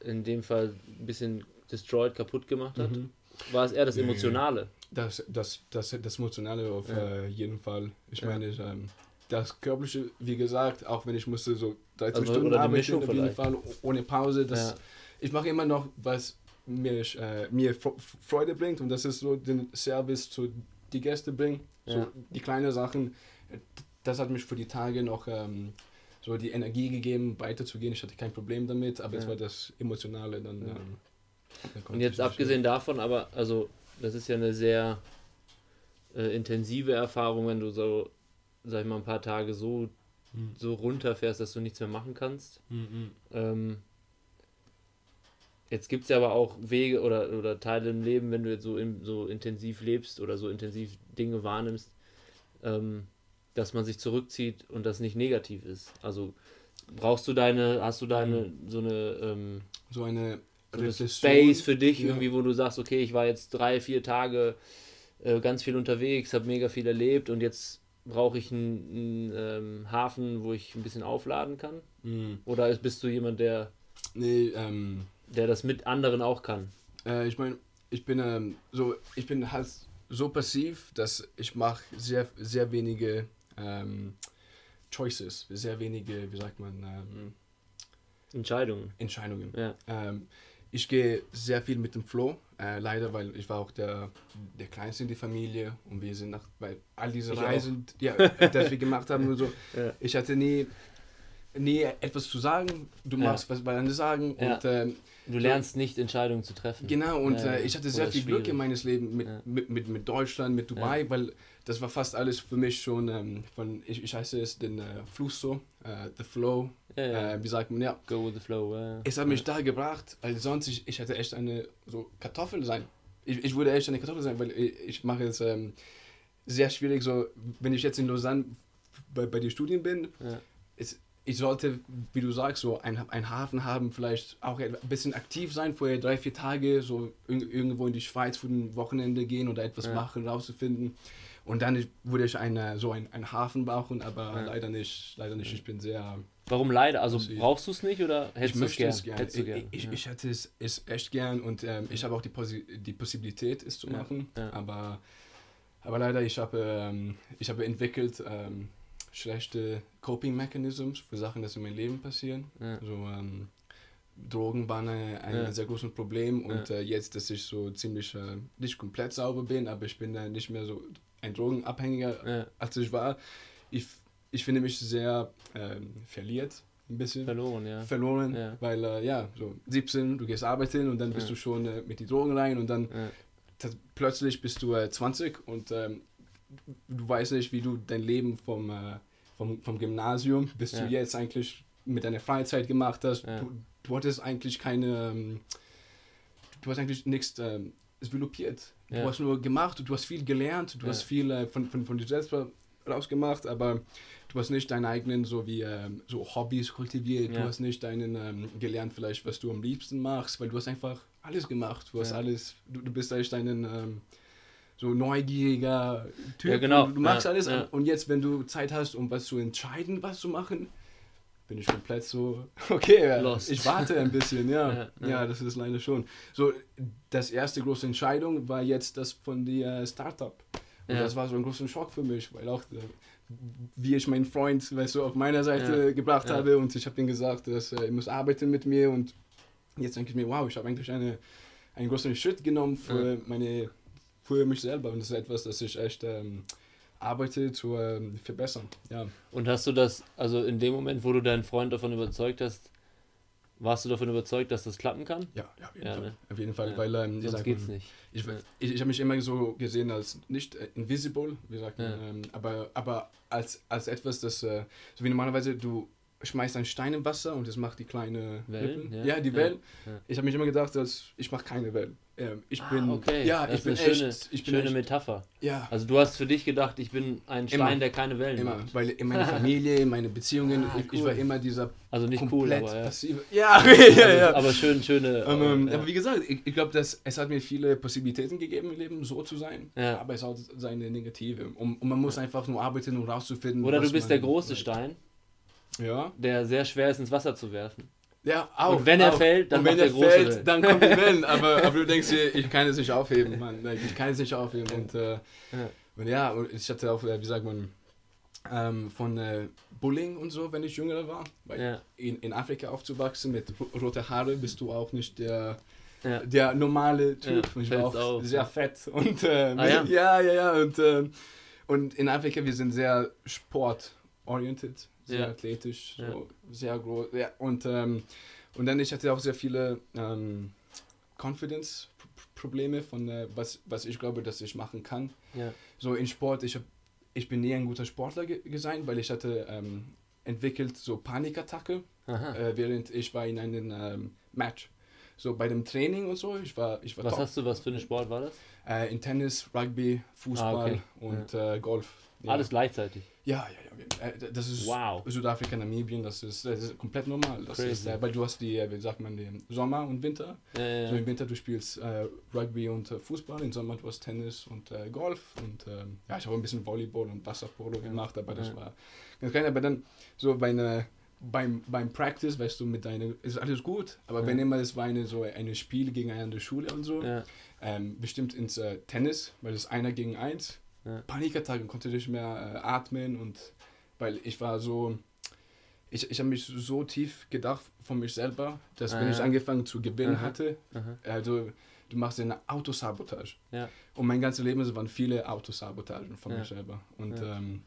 in dem Fall ein bisschen destroyed, kaputt gemacht hat? Mhm. War es eher das. Emotionale? Das, das, das, das Emotionale auf Ja. äh, jeden Fall. Ich Ja. meine, ich, ähm, das Körperliche, wie gesagt, auch wenn ich musste so 13 Also, Stunden arbeiten, auf jeden. Fall, ohne Pause. Das, Ja. Ich mache immer noch, was mir, äh, mir Fre- Freude bringt und das ist so den Service zu die Gäste bringen. So Ja. die kleinen Sachen. Das hat mich für die Tage noch ähm, so die Energie gegeben, weiterzugehen. Ich hatte kein Problem damit, aber Ja. war das Emotionale dann. Ja. Ähm, da konnte Und jetzt abgesehen davon, aber also das ist ja eine sehr äh, intensive Erfahrung, wenn du so, sag ich mal, ein paar Tage so, Mhm. so runterfährst, dass du nichts mehr machen kannst. Mhm. Ähm, jetzt gibt es ja aber auch Wege oder, oder Teile im Leben, wenn du jetzt so, in, so intensiv lebst oder so intensiv Dinge wahrnimmst, ähm, dass man sich zurückzieht und das nicht negativ ist. Also brauchst du deine, hast du deine, so eine, ähm, So eine so eine. Space für dich Ja. irgendwie, wo du sagst, okay, ich war jetzt drei, vier Tage äh, ganz viel unterwegs, habe mega viel erlebt und jetzt brauche ich einen, einen ähm, Hafen, wo ich ein bisschen aufladen kann? Mhm. Oder ist- bist du jemand, der, Nee, ähm, der das mit anderen auch kann? Äh, ich meine, ich bin ähm, so, ich bin halt so passiv, dass ich mache sehr, sehr wenige ähm, Choices, sehr wenige, wie sagt man, ähm, Entscheidungen. Entscheidungen. Ja. Ähm, ich gehe sehr viel mit dem Flow, äh, leider, weil ich war auch der, der Kleinste in der Familie und wir sind nach, bei all diese Ich Reisen, ja, das wir gemacht haben und so, Ja. ich hatte nie, nie etwas zu sagen, du Ja. machst, was bei anderen sagen Ja. und ähm, Du lernst nicht, Entscheidungen zu treffen. Genau, und Ja, äh, ich hatte sehr viel Glück in meines Lebens mit, Ja. mit, mit, mit Deutschland, mit Dubai, weil das war fast alles für mich schon ähm, von, ich, ich heiße es den äh, Fluss so, äh, The Flow, Ja, ja. äh, wie sagt man, ja. Go with the flow. Ja. Es hat mich da gebracht, weil sonst ich, ich hätte echt eine so Kartoffel sein. Ich, ich würde echt eine Kartoffel sein, weil ich, ich mache es ähm, sehr schwierig, so, wenn ich jetzt in Lausanne bei, bei den Studien bin, Ja. Ich sollte, wie du sagst, so ein, ein Hafen haben, vielleicht auch ein bisschen aktiv sein, vorher drei, vier Tage so irg- irgendwo in die Schweiz für ein Wochenende gehen oder etwas Ja. machen, rauszufinden. Und dann würde ich eine, so ein, einen Hafen brauchen, aber Ja. leider nicht. Leider nicht. Ich bin sehr. Warum leider? Also brauchst du es nicht oder hättest ich du es gern? es gerne. Hättest Ich, gern. ich, ja. ich hätte es, es echt gern und ähm, ich habe auch die, Posi die Possibilität, es zu machen. Aber, aber leider, ich habe, ähm, ich habe entwickelt ähm, schlechte Coping Mechanisms für Sachen, die in meinem Leben passieren. Ja. So, ähm, Drogen waren ein, Ja. sehr großes Problem und Ja. äh, jetzt, dass ich so ziemlich äh, nicht komplett sauber bin, aber ich bin äh, nicht mehr so ein Drogenabhängiger, als ich war. Ich, ich finde mich sehr ähm, verliert, ein bisschen Verloren, ja. verloren, Ja. weil äh, ja, so 17, du gehst arbeiten und dann bist Ja. du schon äh, mit die Drogen rein und dann plötzlich bist du äh, 20 und ähm, du weißt nicht, wie du dein Leben vom, äh, vom, vom Gymnasium bis Ja. du jetzt eigentlich mit deiner Freizeit gemacht hast. Ja. Du, du hattest eigentlich keine, ähm, du hast eigentlich nichts ähm, developiert. Du Ja. hast nur gemacht, du hast viel gelernt, du hast viel äh, von, von, von dir selbst rausgemacht, aber du hast nicht deine eigenen so wie ähm, so Hobbys kultiviert, du hast nicht deinen ähm, gelernt vielleicht, was du am liebsten machst, weil du hast einfach alles gemacht, du hast alles, du, du bist eigentlich deinen ähm, so neugieriger Typ, Ja, genau. du, du machst Ja, alles ja. und jetzt, wenn du Zeit hast, um was zu entscheiden, was zu machen, bin ich komplett so, okay, Lost. ich warte ein bisschen, ja. Ja, ja, das ist leider schon. So, das erste große Entscheidung war jetzt das von der Startup. Und das war so ein großer Schock für mich, weil auch, äh, wie ich meinen Freund, weißt du, auf meiner Seite gebracht habe und ich habe ihm gesagt, dass er muss arbeiten mit mir und jetzt denke ich mir, wow, ich habe eigentlich eine, einen großen Schritt genommen für, meine, für mich selber und das ist etwas, das ich echt ähm, arbeite zu ähm, verbessern. Ja. Und hast du das, also in dem Moment, wo du deinen Freund davon überzeugt hast, warst du davon überzeugt, dass das klappen kann? Ja, ja auf jeden Ja, Fall. ne? Auf jeden Fall, Ja. weil ähm, Sonst geht's man, nicht. Ich, ich, ich habe mich immer so gesehen als nicht äh, invisible, wie sagt man, ähm, aber, aber als, als etwas, das, äh, so wie normalerweise du schmeißt einen Stein im Wasser und es macht die kleine Wellen, ja. Ja, die. Wellen. Ja. Ich habe mich immer gedacht, dass ich mache keine Wellen. Ähm, ich bin, ah, okay. ja, das ich bin eine echt, schöne, ich bin schöne echt, Metapher. ja, Also du hast für dich gedacht, ich bin ein Stein, Immer. der keine Wellen immer, macht. weil in meiner Familie, in meinen Beziehungen, Ah, ich, ich cool. war immer dieser Also nicht cool, aber ja. passive. Ja, ja, Also, ja. Aber schön, schöne. Ähm, ähm, ja. Aber wie gesagt, ich, ich glaube, dass es hat mir viele Possibilitäten gegeben im Leben, so zu sein. Ja. Aber es hat seine Negative. Und, und man muss einfach nur arbeiten, um rauszufinden. Oder du bist der große Stein, Ja. der sehr schwer ist ins Wasser zu werfen. Ja, auch. Und wenn er auch. fällt, dann und wenn er fällt, Wellen. dann kommt die Wellen. Aber, aber du denkst dir, ich kann es nicht aufheben, Mann. Ich kann es nicht aufheben. Und, äh, Ja. und ja, ich hatte auch, äh, wie sagt man, ähm, von äh, Bullying und so, wenn ich jünger war. Weil Ja. in, in Afrika aufzuwachsen mit ro rote Haare bist du auch nicht der, Ja. der normale Typ. Ja, ich war auch auf. sehr fett. Und, äh, Ah, ja? ja, ja, ja. Und, äh, und in Afrika, wir sind sehr sportorientiert, sehr Ja. athletisch, so Ja. sehr groß. Ja, und, ähm, und dann, ich hatte auch sehr viele ähm, Confidence-Probleme von, äh, was, was ich glaube, dass ich machen kann. Ja. So in Sport, ich, hab, ich bin nie ein guter Sportler ge sein, weil ich hatte ähm, entwickelt so Panikattacke, äh, während ich war in einem ähm, Match. So bei dem Training und so, ich war, ich war Was top. hast du, was für eine Sport war das? Äh, in Tennis, Rugby, Fußball Ah, okay. und äh, Golf. Ja. Alles gleichzeitig. Ja, ja, ja. Äh, das ist Wow. Südafrika, Namibien, das ist, das ist komplett normal. Das Crazy. ist, äh, weil du hast die, äh, wie sagt man, den Sommer und Winter. Ja, ja, So ja. im Winter du spielst äh, Rugby und äh, Fußball, im Sommer du hast Tennis und äh, Golf und ähm, ja, ich habe ein bisschen Volleyball und Wasserpolo gemacht, aber das Ja. war ganz klein. Aber dann so bei einer, beim, beim Practice, weißt du, mit deiner, ist alles gut, aber Ja. wenn immer es war eine so eine Spiel gegen eine Schule und so, Ja. ähm, bestimmt ins äh, Tennis, weil es einer gegen eins, Ja. Panikattacken, konnte nicht mehr äh, atmen und weil ich war so, ich, ich habe mich so tief gedacht von mich selber, dass wenn Ah, ich ja. angefangen zu gewinnen Aha. hatte, Aha. also du machst eine Autosabotage. Ja. Und mein ganzes Leben waren viele Autosabotagen von Ja. mir selber. Und, ähm,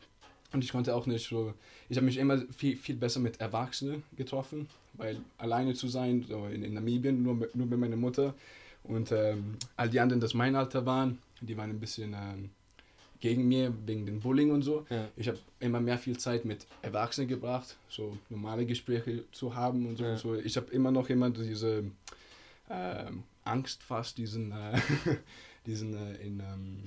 und ich konnte auch nicht so, ich habe mich immer viel, viel besser mit Erwachsenen getroffen, weil alleine zu sein, so in, in Namibien, nur mit, nur mit meiner Mutter und ähm, all die anderen, das mein Alter waren, die waren ein bisschen ähm, gegen mir wegen dem Bullying und so. Ja. Ich habe immer mehr viel Zeit mit Erwachsenen gebracht, so normale Gespräche zu haben und so. Ja. Und so. Ich habe immer noch immer diese ähm, Angst fast, diesen, äh, diesen äh, in, ähm,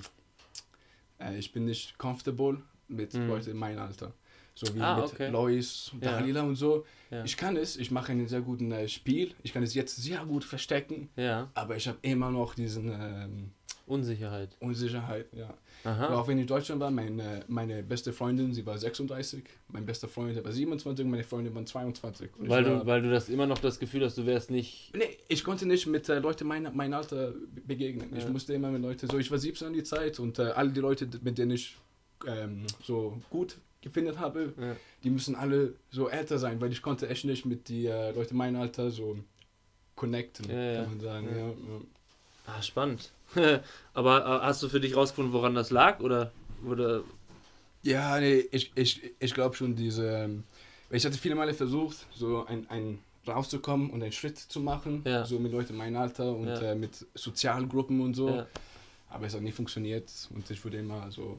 äh, ich bin nicht comfortable mit Mhm. Leuten in meinem Alter. So wie Ah, mit okay. Lois und Ja. Dalila und so. Ja. Ich kann es, ich mache ein sehr gutes äh, Spiel, ich kann es jetzt sehr gut verstecken, ja. aber ich habe immer noch diesen ähm, Unsicherheit. Unsicherheit, ja. Aha. Aber auch wenn ich in Deutschland war, meine, meine beste Freundin, sie war 36, mein bester Freund, der war 27 und meine Freundin war 22. Und ich Weil war, du, weil du das immer noch das Gefühl hast, du wärst nicht. nee, ich konnte nicht mit äh, Leuten mein, mein Alter be- begegnen. Ich Ja. musste immer mit Leuten, so ich war 17 an die Zeit und äh, alle die Leute, mit denen ich ähm, so gut gefunden habe, Ja. die müssen alle so älter sein, weil ich konnte echt nicht mit die äh, Leute mein Alter so connecten, Ja, ja. kann man sagen. Ja. Ja. Ja, Ah, spannend. Aber äh, hast du für dich rausgefunden, woran das lag? Oder, oder Ja, nee, ich, ich, ich glaube schon diese. ähm, Ich hatte viele Male versucht, so ein, ein rauszukommen und einen Schritt zu machen, Ja. so mit Leuten mein Alter und Ja. äh, mit Sozialgruppen und so. Ja. Aber es hat nie funktioniert und ich wurde immer so,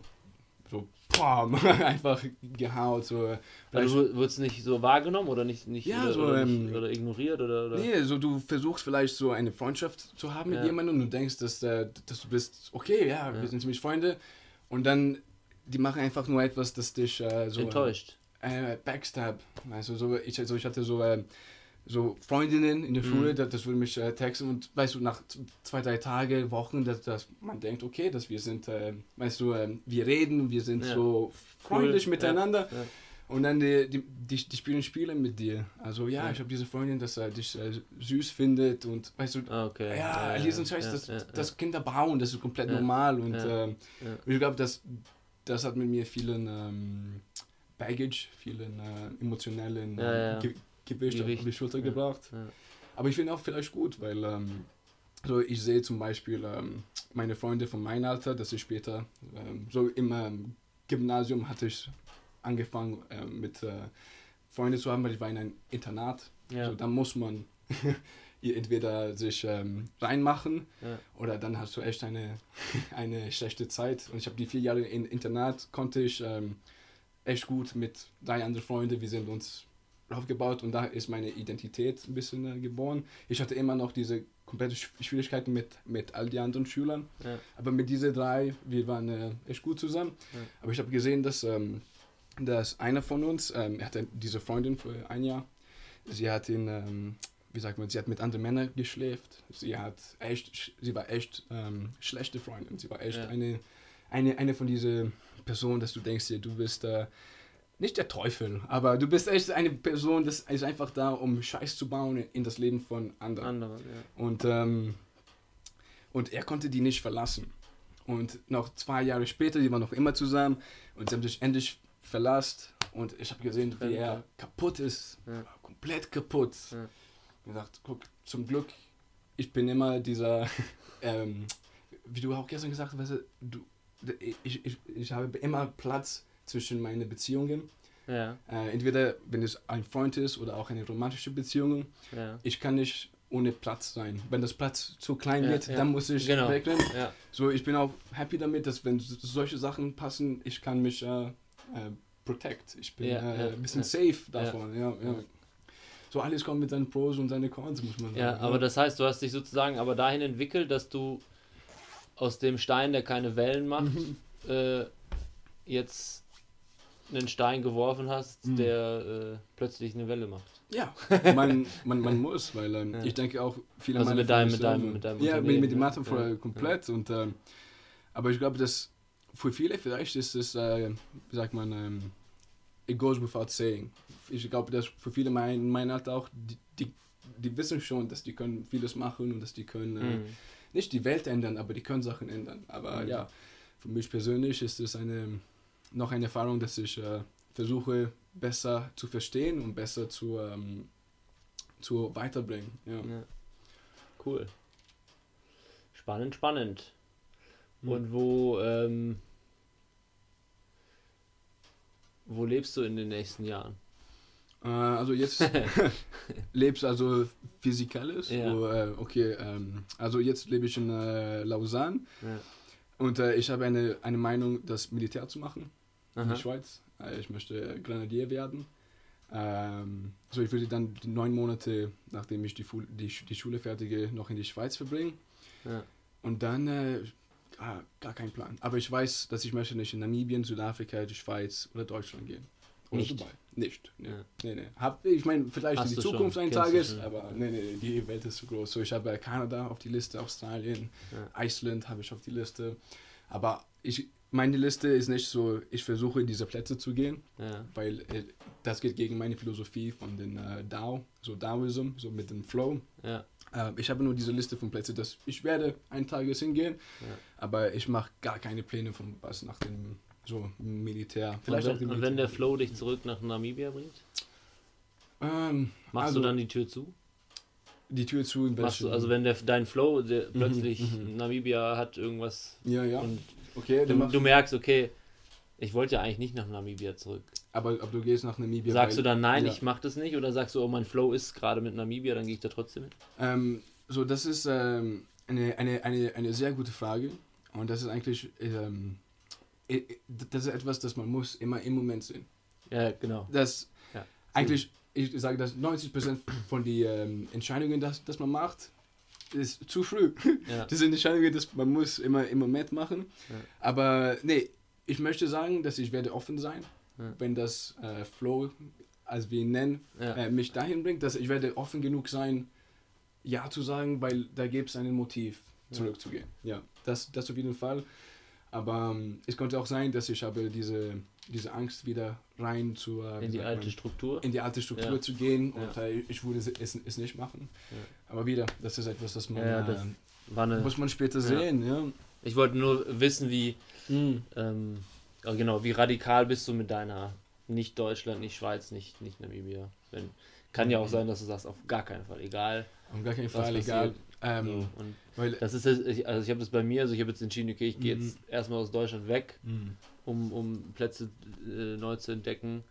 so bam, einfach gehaut. So, Vielleicht- du wurdest nicht so wahrgenommen oder nicht, nicht, Ja, oder, so, oder, nicht ähm, oder ignoriert oder, oder? Nee, so du versuchst vielleicht so eine Freundschaft zu haben mit Ja. jemandem und du denkst, dass, äh, dass du bist, okay, ja, Ja. wir sind ziemlich Freunde. Und dann, die machen einfach nur etwas, das dich äh, so... Enttäuscht. äh, Backstab. Also so, ich, also ich hatte so, äh, so Freundinnen in der Mhm. Schule, das, das würde mich äh, texten und weißt du, nach zwei, drei Tage, Wochen, dass, dass man denkt, okay, dass wir sind, äh, weißt du, äh, wir reden, wir sind Ja. so freundlich Cool. miteinander. Ja. Und dann die, die, die, die spielen Spiele mit dir. Also ja, Ja. ich habe diese Freundin, dass er dich äh, süß findet und weißt du, Ah, okay. ja, diesen Scheiß, ja, das, ja, das Kinder bauen, das ist komplett Ja. normal und Ja. ähm, Ja. und ich glaube, das, das hat mit mir vielen ähm, Baggage, vielen äh, emotionellen Ja, ja. Ge Gewicht, Gewicht. auf die Schulter Ja. gebracht. Ja. Aber ich finde auch vielleicht gut, weil ähm, so ich sehe zum Beispiel ähm, meine Freunde von meinem Alter, dass sie später ähm, so immer Gymnasium hatte ich angefangen äh, mit äh, Freunden zu haben, weil ich war in einem Internat. Ja. So, da muss man entweder sich ähm, reinmachen Ja. oder dann hast du echt eine, eine schlechte Zeit. Und ich habe die vier Jahre im Internat, konnte ich ähm, echt gut mit drei anderen Freunden, wir sind uns aufgebaut und da ist meine Identität ein bisschen äh, geboren. Ich hatte immer noch diese komplette Sch- Schwierigkeiten mit, mit all die anderen Schülern, Ja. aber mit diesen drei, wir waren äh, echt gut zusammen. Ja. Aber ich habe gesehen, dass, ähm, dass einer von uns, ähm, er hatte diese Freundin für ein Jahr, sie hat ihn, ähm, wie sagt man, sie hat mit anderen Männern geschläft. Sie hat echt, sie war echt ähm, schlechte Freundin. Sie war echt Ja. eine, eine, eine von diesen Personen, dass du denkst du bist äh, nicht der Teufel, aber du bist echt eine Person, das ist einfach da, um Scheiß zu bauen in das Leben von anderen. Andere, ja. Und, ähm, und er konnte die nicht verlassen. Und noch zwei Jahre später, die waren noch immer zusammen und sie haben sich endlich verlassen. Und ich habe gesehen, wie er kaputt ist. Ja. Komplett kaputt. Ja. Ich gesagt, guck, zum Glück, ich bin immer dieser, ähm, wie du auch gestern gesagt hast, weißt du, du, ich, ich, ich habe immer Platz zwischen meine Beziehungen. Ja, Äh, entweder, wenn es ein Freund ist oder auch eine romantische Beziehung ja. ich kann nicht ohne Platz sein. Wenn das Platz zu klein Ja, wird, dann muss ich Genau. wegrennen. So, ich bin auch happy damit, dass wenn so- solche Sachen passen, ich kann mich äh, äh, protect. Ich bin Ja, äh, ein bisschen safe davon. So alles kommt mit seinen Pros und seinen Cons, muss man sagen. ja, aber das heißt, du hast dich sozusagen aber dahin entwickelt, dass du aus dem Stein, der keine Wellen macht, Mhm. jetzt einen Stein geworfen hast, Mhm. der äh, plötzlich eine Welle macht. Ja, man, man, man muss, weil ähm, Ja. ich denke auch viele Also meiner mit deinem- mit deinem- mit deinem Ja, mit, mit dem? Martin Ja, komplett. Und, ähm, aber ich glaube, dass für viele vielleicht ist es, äh, wie sagt man, ähm, it goes without saying. Ich glaube, dass für viele mein, mein Alter auch, die, die, die wissen schon, dass die können vieles machen und dass die können äh, Mhm. nicht die Welt ändern, aber die können Sachen ändern. Aber Mhm. ja, für mich persönlich ist es eine, noch eine Erfahrung, dass ich äh, versuche, besser zu verstehen und besser zu, ähm, zu weiterbringen. Ja. Ja. Cool. Spannend, spannend. Mhm. Und wo, ähm, wo lebst du in den nächsten Jahren? Äh, also jetzt lebst also physikalisch. Ja. Wo, äh, okay, ähm, also jetzt lebe ich in äh, Lausanne Ja. und äh, ich habe eine, eine Meinung, das Militär zu machen in Aha. der Schweiz. Äh, ich möchte Grenadier werden. Ähm, so ich würde dann die neun Monate, nachdem ich die, Fu die, die Schule fertige, noch in die Schweiz verbringen. Ja. Und dann äh, ah, gar kein Plan. Aber ich weiß, dass ich möchte nicht in Namibien, Südafrika, die Schweiz oder Deutschland gehen. Oder Nicht? Dubai. Nicht. Nee. Ja. Nee, nee. Hab, ich meine, vielleicht Hast in die du schon, Zukunft eines Tages, aber nee, nee, die Welt ist zu groß. So, ich habe Kanada auf die Liste, Australien, Ja. Island habe ich auf die Liste. Aber ich, meine Liste ist nicht so, ich versuche in diese Plätze zu gehen, Ja. weil äh, das geht gegen meine Philosophie von den äh, Dao, so Daoism, so mit dem Flow. Ja. Äh, ich habe nur diese Liste von Plätzen, dass ich werde einen Tages hingehen, Ja. aber ich mache gar keine Pläne von was nach dem so Militär. Und Vielleicht auch wenn, dem und wenn der Militär. Flow dich zurück nach Namibia bringt, Ähm, machst also, du dann die Tür zu? die Tür zu in du, also wenn der, dein Flow der plötzlich mhm. Namibia hat irgendwas ja ja und okay du, du merkst, okay, ich wollte ja eigentlich nicht nach Namibia zurück. aber, aber du gehst nach Namibia sagst du dann, nein, ja. ich mach das nicht? Oder sagst du, oh, mein Flow ist gerade mit Namibia, dann gehe ich da trotzdem hin? Ähm, so, das ist ähm, eine, eine, eine, eine sehr gute Frage. Und das ist eigentlich, ähm, das ist etwas, das man muss immer im Moment sehen. Ja, genau. Das Ja. eigentlich, ich sage, dass 90% von den ähm, Entscheidungen, das, das man macht, ist zu früh. Ja. Das sind Entscheidungen, das man muss immer im Moment machen. Ja. Aber nee, ich möchte sagen, dass ich werde offen sein, Ja. wenn das äh, Flow, als wir ihn nennen, äh, mich dahin bringt, dass ich werde offen genug sein, ja zu sagen, weil da gibt es ein Motiv, zurückzugehen. Ja, das, das auf jeden Fall. Aber ähm, es konnte auch sein, dass ich habe diese, diese Angst wieder rein zu äh, In die alte man, Struktur. in die alte Struktur Ja. zu gehen Ja. und äh, ich würde es, es, nicht machen. Ja. Aber wieder, das ist etwas, das man Ja, das äh, eine, muss man später sehen. Ich wollte nur wissen, wie, Mhm. ähm, genau, wie radikal bist du mit deiner nicht Deutschland, nicht Schweiz, nicht, nicht Namibia. Wenn, kann ja auch Mhm. sein, dass du sagst, auf gar keinen Fall, egal. Auf gar keinen Fall, egal. Ähm, so. Und weil, das ist also ich habe das bei mir, also ich habe jetzt entschieden, okay, ich gehe Mhm. jetzt erstmal aus Deutschland weg Mhm. Um, um Plätze äh, neu zu entdecken.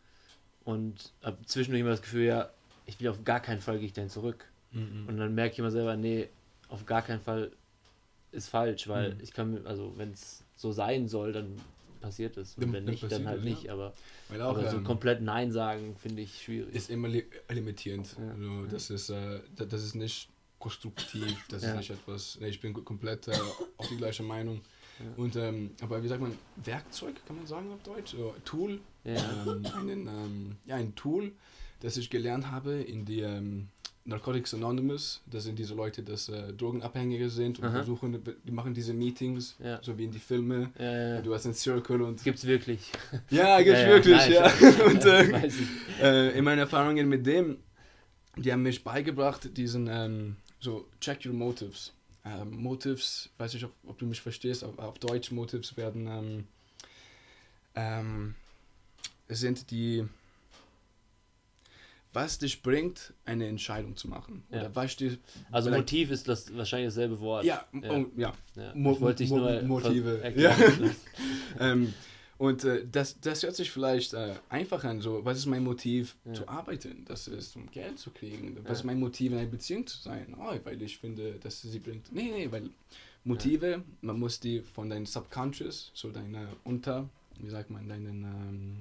Und habe zwischendurch immer das Gefühl, ja, ich will auf gar keinen Fall gehe ich dahin zurück. Mhm. Und dann merke ich immer selber, nee, auf gar keinen Fall ist falsch, weil Mhm. ich kann, also wenn es so sein soll, dann passiert es. Und wenn nicht, dann halt nicht. ja. Aber, Weil auch, aber so ähm, komplett Nein sagen, finde ich schwierig. ist immer li limitierend. Ja. Also, das, ist, äh, da- das ist nicht konstruktiv, das Ja. ist nicht etwas, nee, ich bin komplett äh, auf die gleiche Meinung. Und, ähm, aber wie sagt man, Werkzeug, kann man sagen auf Deutsch? So, Tool, ja. ähm, einen, ähm, ja, ein Tool, das ich gelernt habe in die ähm, Narcotics Anonymous. Das sind diese Leute, die äh, Drogenabhängige sind und Aha. versuchen, die machen diese Meetings, so wie in die Filme. Du hast einen Circle und. Gibt's wirklich. Ja, gibt's wirklich, nice. ja. Und äh, äh, in meinen Erfahrungen mit dem, die haben mich beigebracht, diesen, ähm, so, check your motives. Ähm, motives, weiß ich, ob, ob du mich verstehst, auf, auf Deutsch Motives werden, ähm, ähm, sind die, was dich bringt, eine Entscheidung zu machen. Ja. Oder was dich, Also Motiv ist das wahrscheinlich dasselbe Wort. ja, Ja. oh, ja. Ja, Mo- ich wollte dich nur Motive. Ja. ähm, und äh, das, das hört sich vielleicht äh, einfach an, so, was ist mein Motiv Ja. zu arbeiten? Das ist, um Geld zu kriegen. Was Ja. ist mein Motiv, in einer Beziehung zu sein? Oh, weil ich finde, dass sie bringt. Nee, nee, weil Motive, man muss die von deinem Subconscious, so deine Unter, wie sagt man, deinen, ähm,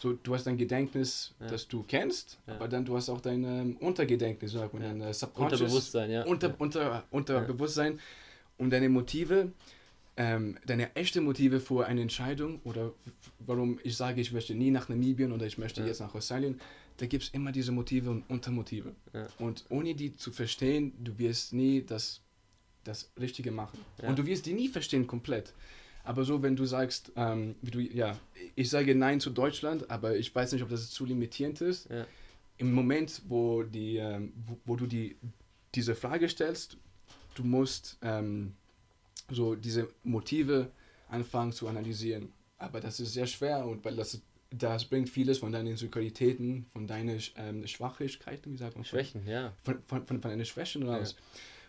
so, du hast dein Gedächtnis, Ja. das du kennst, Ja. aber dann du hast auch dein ähm, Untergedächtnis, so sagt man, Ja. dein Subconscious. Unterbewusstsein, ja. Unter, ja. unter, Unterbewusstsein und deine Motive, ähm, deine echte Motive für eine Entscheidung oder warum ich sage, ich möchte nie nach Namibien oder ich möchte Ja. jetzt nach Australien, da gibt es immer diese Motive und Untermotive. Ja. Und ohne die zu verstehen, du wirst nie das, das Richtige machen. Ja. Und du wirst die nie verstehen komplett. Aber so, wenn du sagst, ähm, wie du, ja, ich sage Nein zu Deutschland, aber ich weiß nicht, ob das zu limitierend ist. Im Moment, wo, die, ähm, wo, wo du die, diese Frage stellst, du musst ähm, so diese Motive anfangen zu analysieren. Aber das ist sehr schwer und weil das, das bringt vieles von deinen Insecuritäten, von deinen ähm, Schwachigkeiten, wie sagt man? Schwächen, ja. Von, von, von, von deinen Schwächen raus.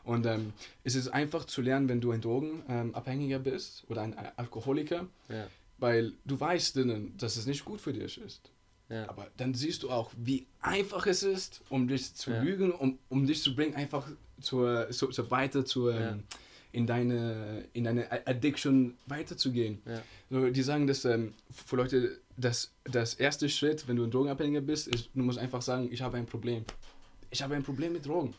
Und ähm, es ist einfach zu lernen, wenn du ein Drogenabhängiger bist oder ein Alkoholiker, Ja. weil du weißt, dass es nicht gut für dich ist. Ja. Aber dann siehst du auch, wie einfach es ist, um dich zu Ja. lügen, um, um dich zu bringen, einfach zur, so, so weiter zu, Ja. ähm, in, deine, in deine Addiction weiterzugehen. Ja. So, die sagen, dass ähm, für Leute das, das erste Schritt, wenn du ein Drogenabhängiger bist, ist, du musst einfach sagen, ich habe ein Problem. Ich habe ein Problem mit Drogen.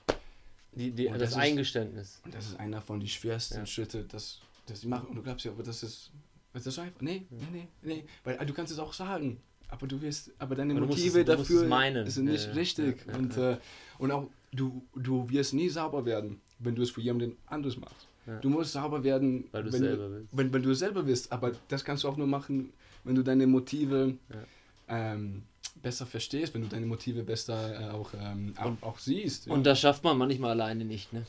Die, die, das, das ist- Eingeständnis. Und das ist einer von den schwersten Ja. Schritte, das, das die machen. Und du glaubst ja, aber das ist, ist das so einfach? Nee, nee, nee, nee. Weil äh, du kannst es auch sagen, aber du wirst, aber deine Aber Motive es- dafür sind nicht Ja, richtig. ja, und. Äh, und auch du, du wirst nie sauber werden, wenn du es für jemanden anderes machst. Ja. Du musst sauber werden, Weil du wenn, selber willst. wenn, wenn du selber bist. Aber das kannst du auch nur machen, wenn du deine Motive ähm, besser verstehst, wenn du deine Motive besser äh, auch, ähm, auch, auch siehst. ja. Und das schafft man manchmal alleine nicht, ne?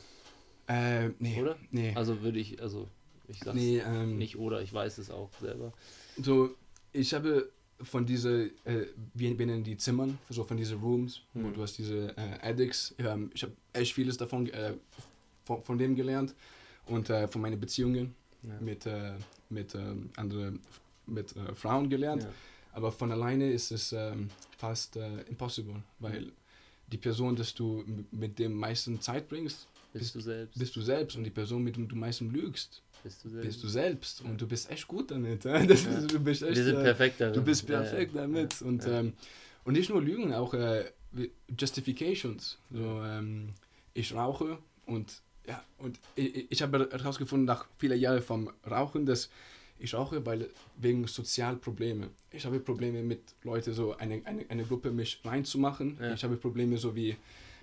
äh, nee, Oder? Nee, Also würde ich, also ich sag's nee ähm, nicht oder, ich weiß es auch selber. So, ich habe von diese, äh, wir, wir nennen die Zimmern, so von diesen Rooms, wo Mhm. du hast diese äh, Addicts. Ähm, ich habe echt vieles davon äh, von, von dem gelernt und äh, von meinen Beziehungen Ja. mit, äh, mit ähm, anderen mit äh, Frauen gelernt. Ja. Aber von alleine ist es ähm, fast äh, impossible, weil die Person, dass du mit dem meisten Zeit bringst, Bist du selbst. bist du selbst und die Person, mit der du meisten lügst, bist du selbst. bist du selbst und du bist echt gut damit. Das Ja. ist, du bist echt, Wir sind äh, perfekt darin. Du bist Ja, ja. perfekt damit. Und, Ja. ähm, und nicht nur Lügen, auch äh, Justifications. So, ähm, ich rauche und ja, und ich, ich habe herausgefunden nach vielen Jahren vom Rauchen, dass ich rauche, weil wegen Sozialprobleme. Ich habe Probleme mit Leuten, so eine, eine, eine Gruppe mich reinzumachen. Ja. Ich habe Probleme so wie,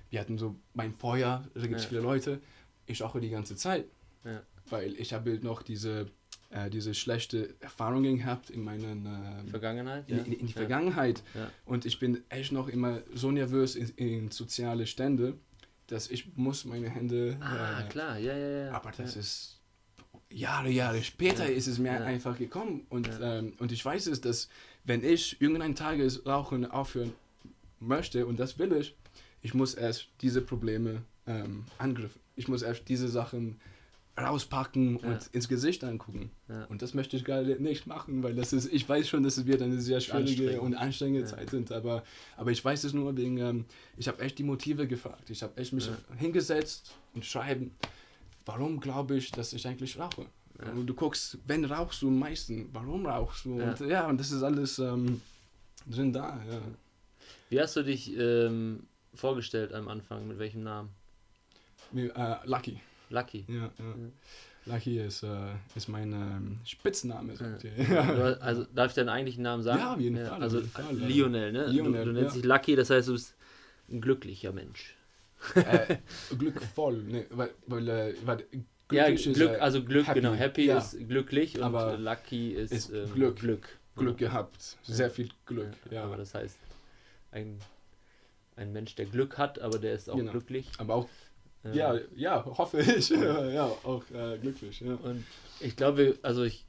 wir hatten so mein Feuer, da gibt es Ja. viele Leute. Ich rauche die ganze Zeit, Ja. weil ich habe noch diese, äh, diese schlechte Erfahrungen gehabt in meinen ähm, Vergangenheit? in, in, in die. Vergangenheit. Und ich bin echt noch immer so nervös in, in soziale Stände, dass ich muss meine Hände... Ah, äh, klar, ja, ja, ja. Aber das ja. ist Jahre, Jahre später Ja. ist es mir Ja. einfach gekommen. Und, ähm, und ich weiß es, dass wenn ich irgendeinen Tages Rauchen aufhören möchte, und das will ich, ich muss erst diese Probleme ähm, angriffen. Ich muss erst diese Sachen rauspacken Ja. und ins Gesicht angucken. Ja. Und das möchte ich gerade nicht machen, weil das ist, ich weiß schon, dass es wird eine sehr schwierige Anstrengend. und anstrengende Ja. Zeit sind, aber, aber ich weiß es nur wegen, ähm, ich habe echt die Motive gefragt. Ich habe echt mich hingesetzt und schreiben, warum glaube ich, dass ich eigentlich rauche? Und du guckst, wenn rauchst du am meisten, warum rauchst du? Ja. Und ja, und das ist alles ähm, drin da. Wie hast du dich ähm, vorgestellt am Anfang? Mit welchem Namen? Mir, Äh, Lucky. Lucky. Ja, ja. Lucky ist, äh, ist mein ähm, Spitzname, sagt Ja. ihr. Hast- Also darf ich deinen eigentlichen Namen sagen? Ja, auf jeden Fall, Also jeden Fall, ja. Lionel, ne? Lionel, du, du nennst ja. dich Lucky, das heißt, du bist ein glücklicher Mensch. äh, glückvoll, ne, weil, weil, äh, weil Ja, glücklich ist, Glück, äh, also Glück, happy. genau. Happy Ja. ist glücklich und Aber Lucky ist, ist ähm, Glück. Glück. Glück gehabt, sehr viel Glück, Ja, ja. Aber das heißt, ein, ein Mensch, der Glück hat, aber der ist auch Genau. glücklich. Aber auch, ja, ja, hoffe ich, ja, auch äh, glücklich, ja. Und ich glaube, also ich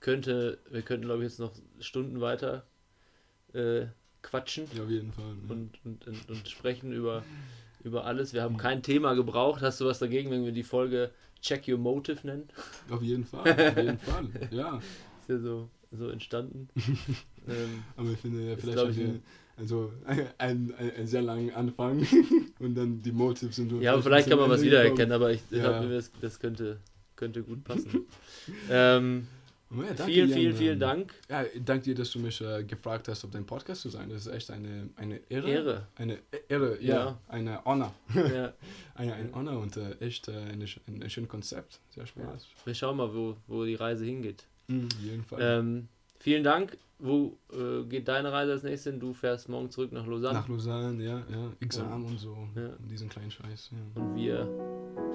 könnte, wir könnten glaube ich jetzt noch Stunden weiter äh, quatschen Ja, auf jeden Fall. ne. und, und, und, und sprechen über, über alles. Wir haben kein Thema gebraucht. Hast du was dagegen, wenn wir die Folge Check Your Motive nennen? Auf jeden Fall, auf jeden Fall, ja. Ist ja so, so entstanden. ähm, Aber ich finde, ja, Ist, vielleicht ich, wir also ein, ein, ein sehr langen Anfang und dann die Motives sind ja, aber vielleicht kann man was wiedererkennen, aber ich Ja. glaube, das, das könnte, könnte gut passen. ähm, ja, danke, vielen, Jan, vielen, vielen ähm, Dank. Ja, danke dir, dass du mich äh, gefragt hast, auf dein Podcast zu sein. Das ist echt eine, eine Ehre. Ehre. Eine Ehre, ja. Ja. Eine Honor. Ja, Eine, ein Honor und äh, echt äh, eine, ein, ein schönes Konzept. Sehr Spaß. wir schauen mal, wo, wo die Reise hingeht. Mhm, auf jeden Fall. Ähm, vielen Dank. Wo äh, geht deine Reise als nächstes hin? Du fährst morgen zurück nach Lausanne Nach Lausanne, ja, ja. Examen und so. Ja. Und diesen kleinen Scheiß. Ja. und wir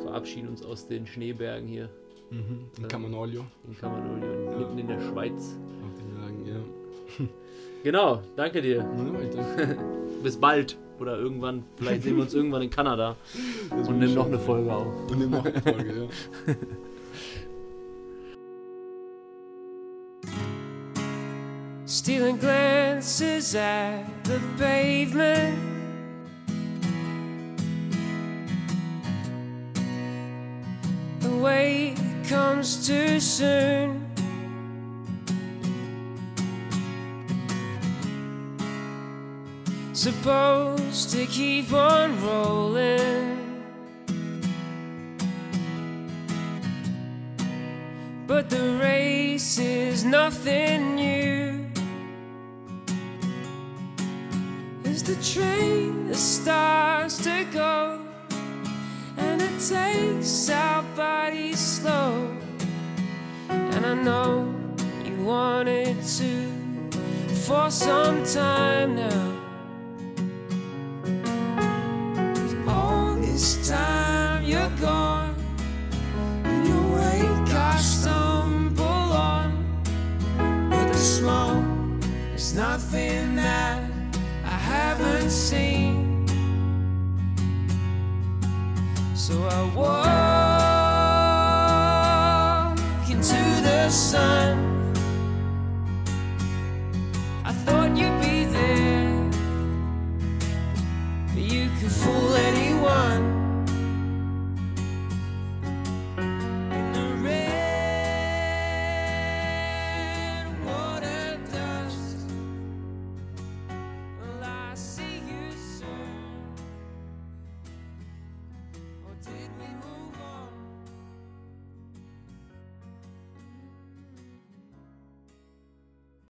verabschieden uns aus den Schneebergen hier Mhm. In Ähm, Camanolio. in Kamalolio, Ja. mitten in der Schweiz. Auf den Bergen, ja. Genau, danke dir. Ja. Bis bald. Oder irgendwann, vielleicht sehen wir uns irgendwann in Kanada Das und nehmen noch eine. Folge auf. Und nimm noch eine Folge, ja. stealing glances at the pavement. The way comes too soon. Supposed to keep on rolling. But the race is nothing new. Takes our bodies slow. And I know you wanted to for some time now. So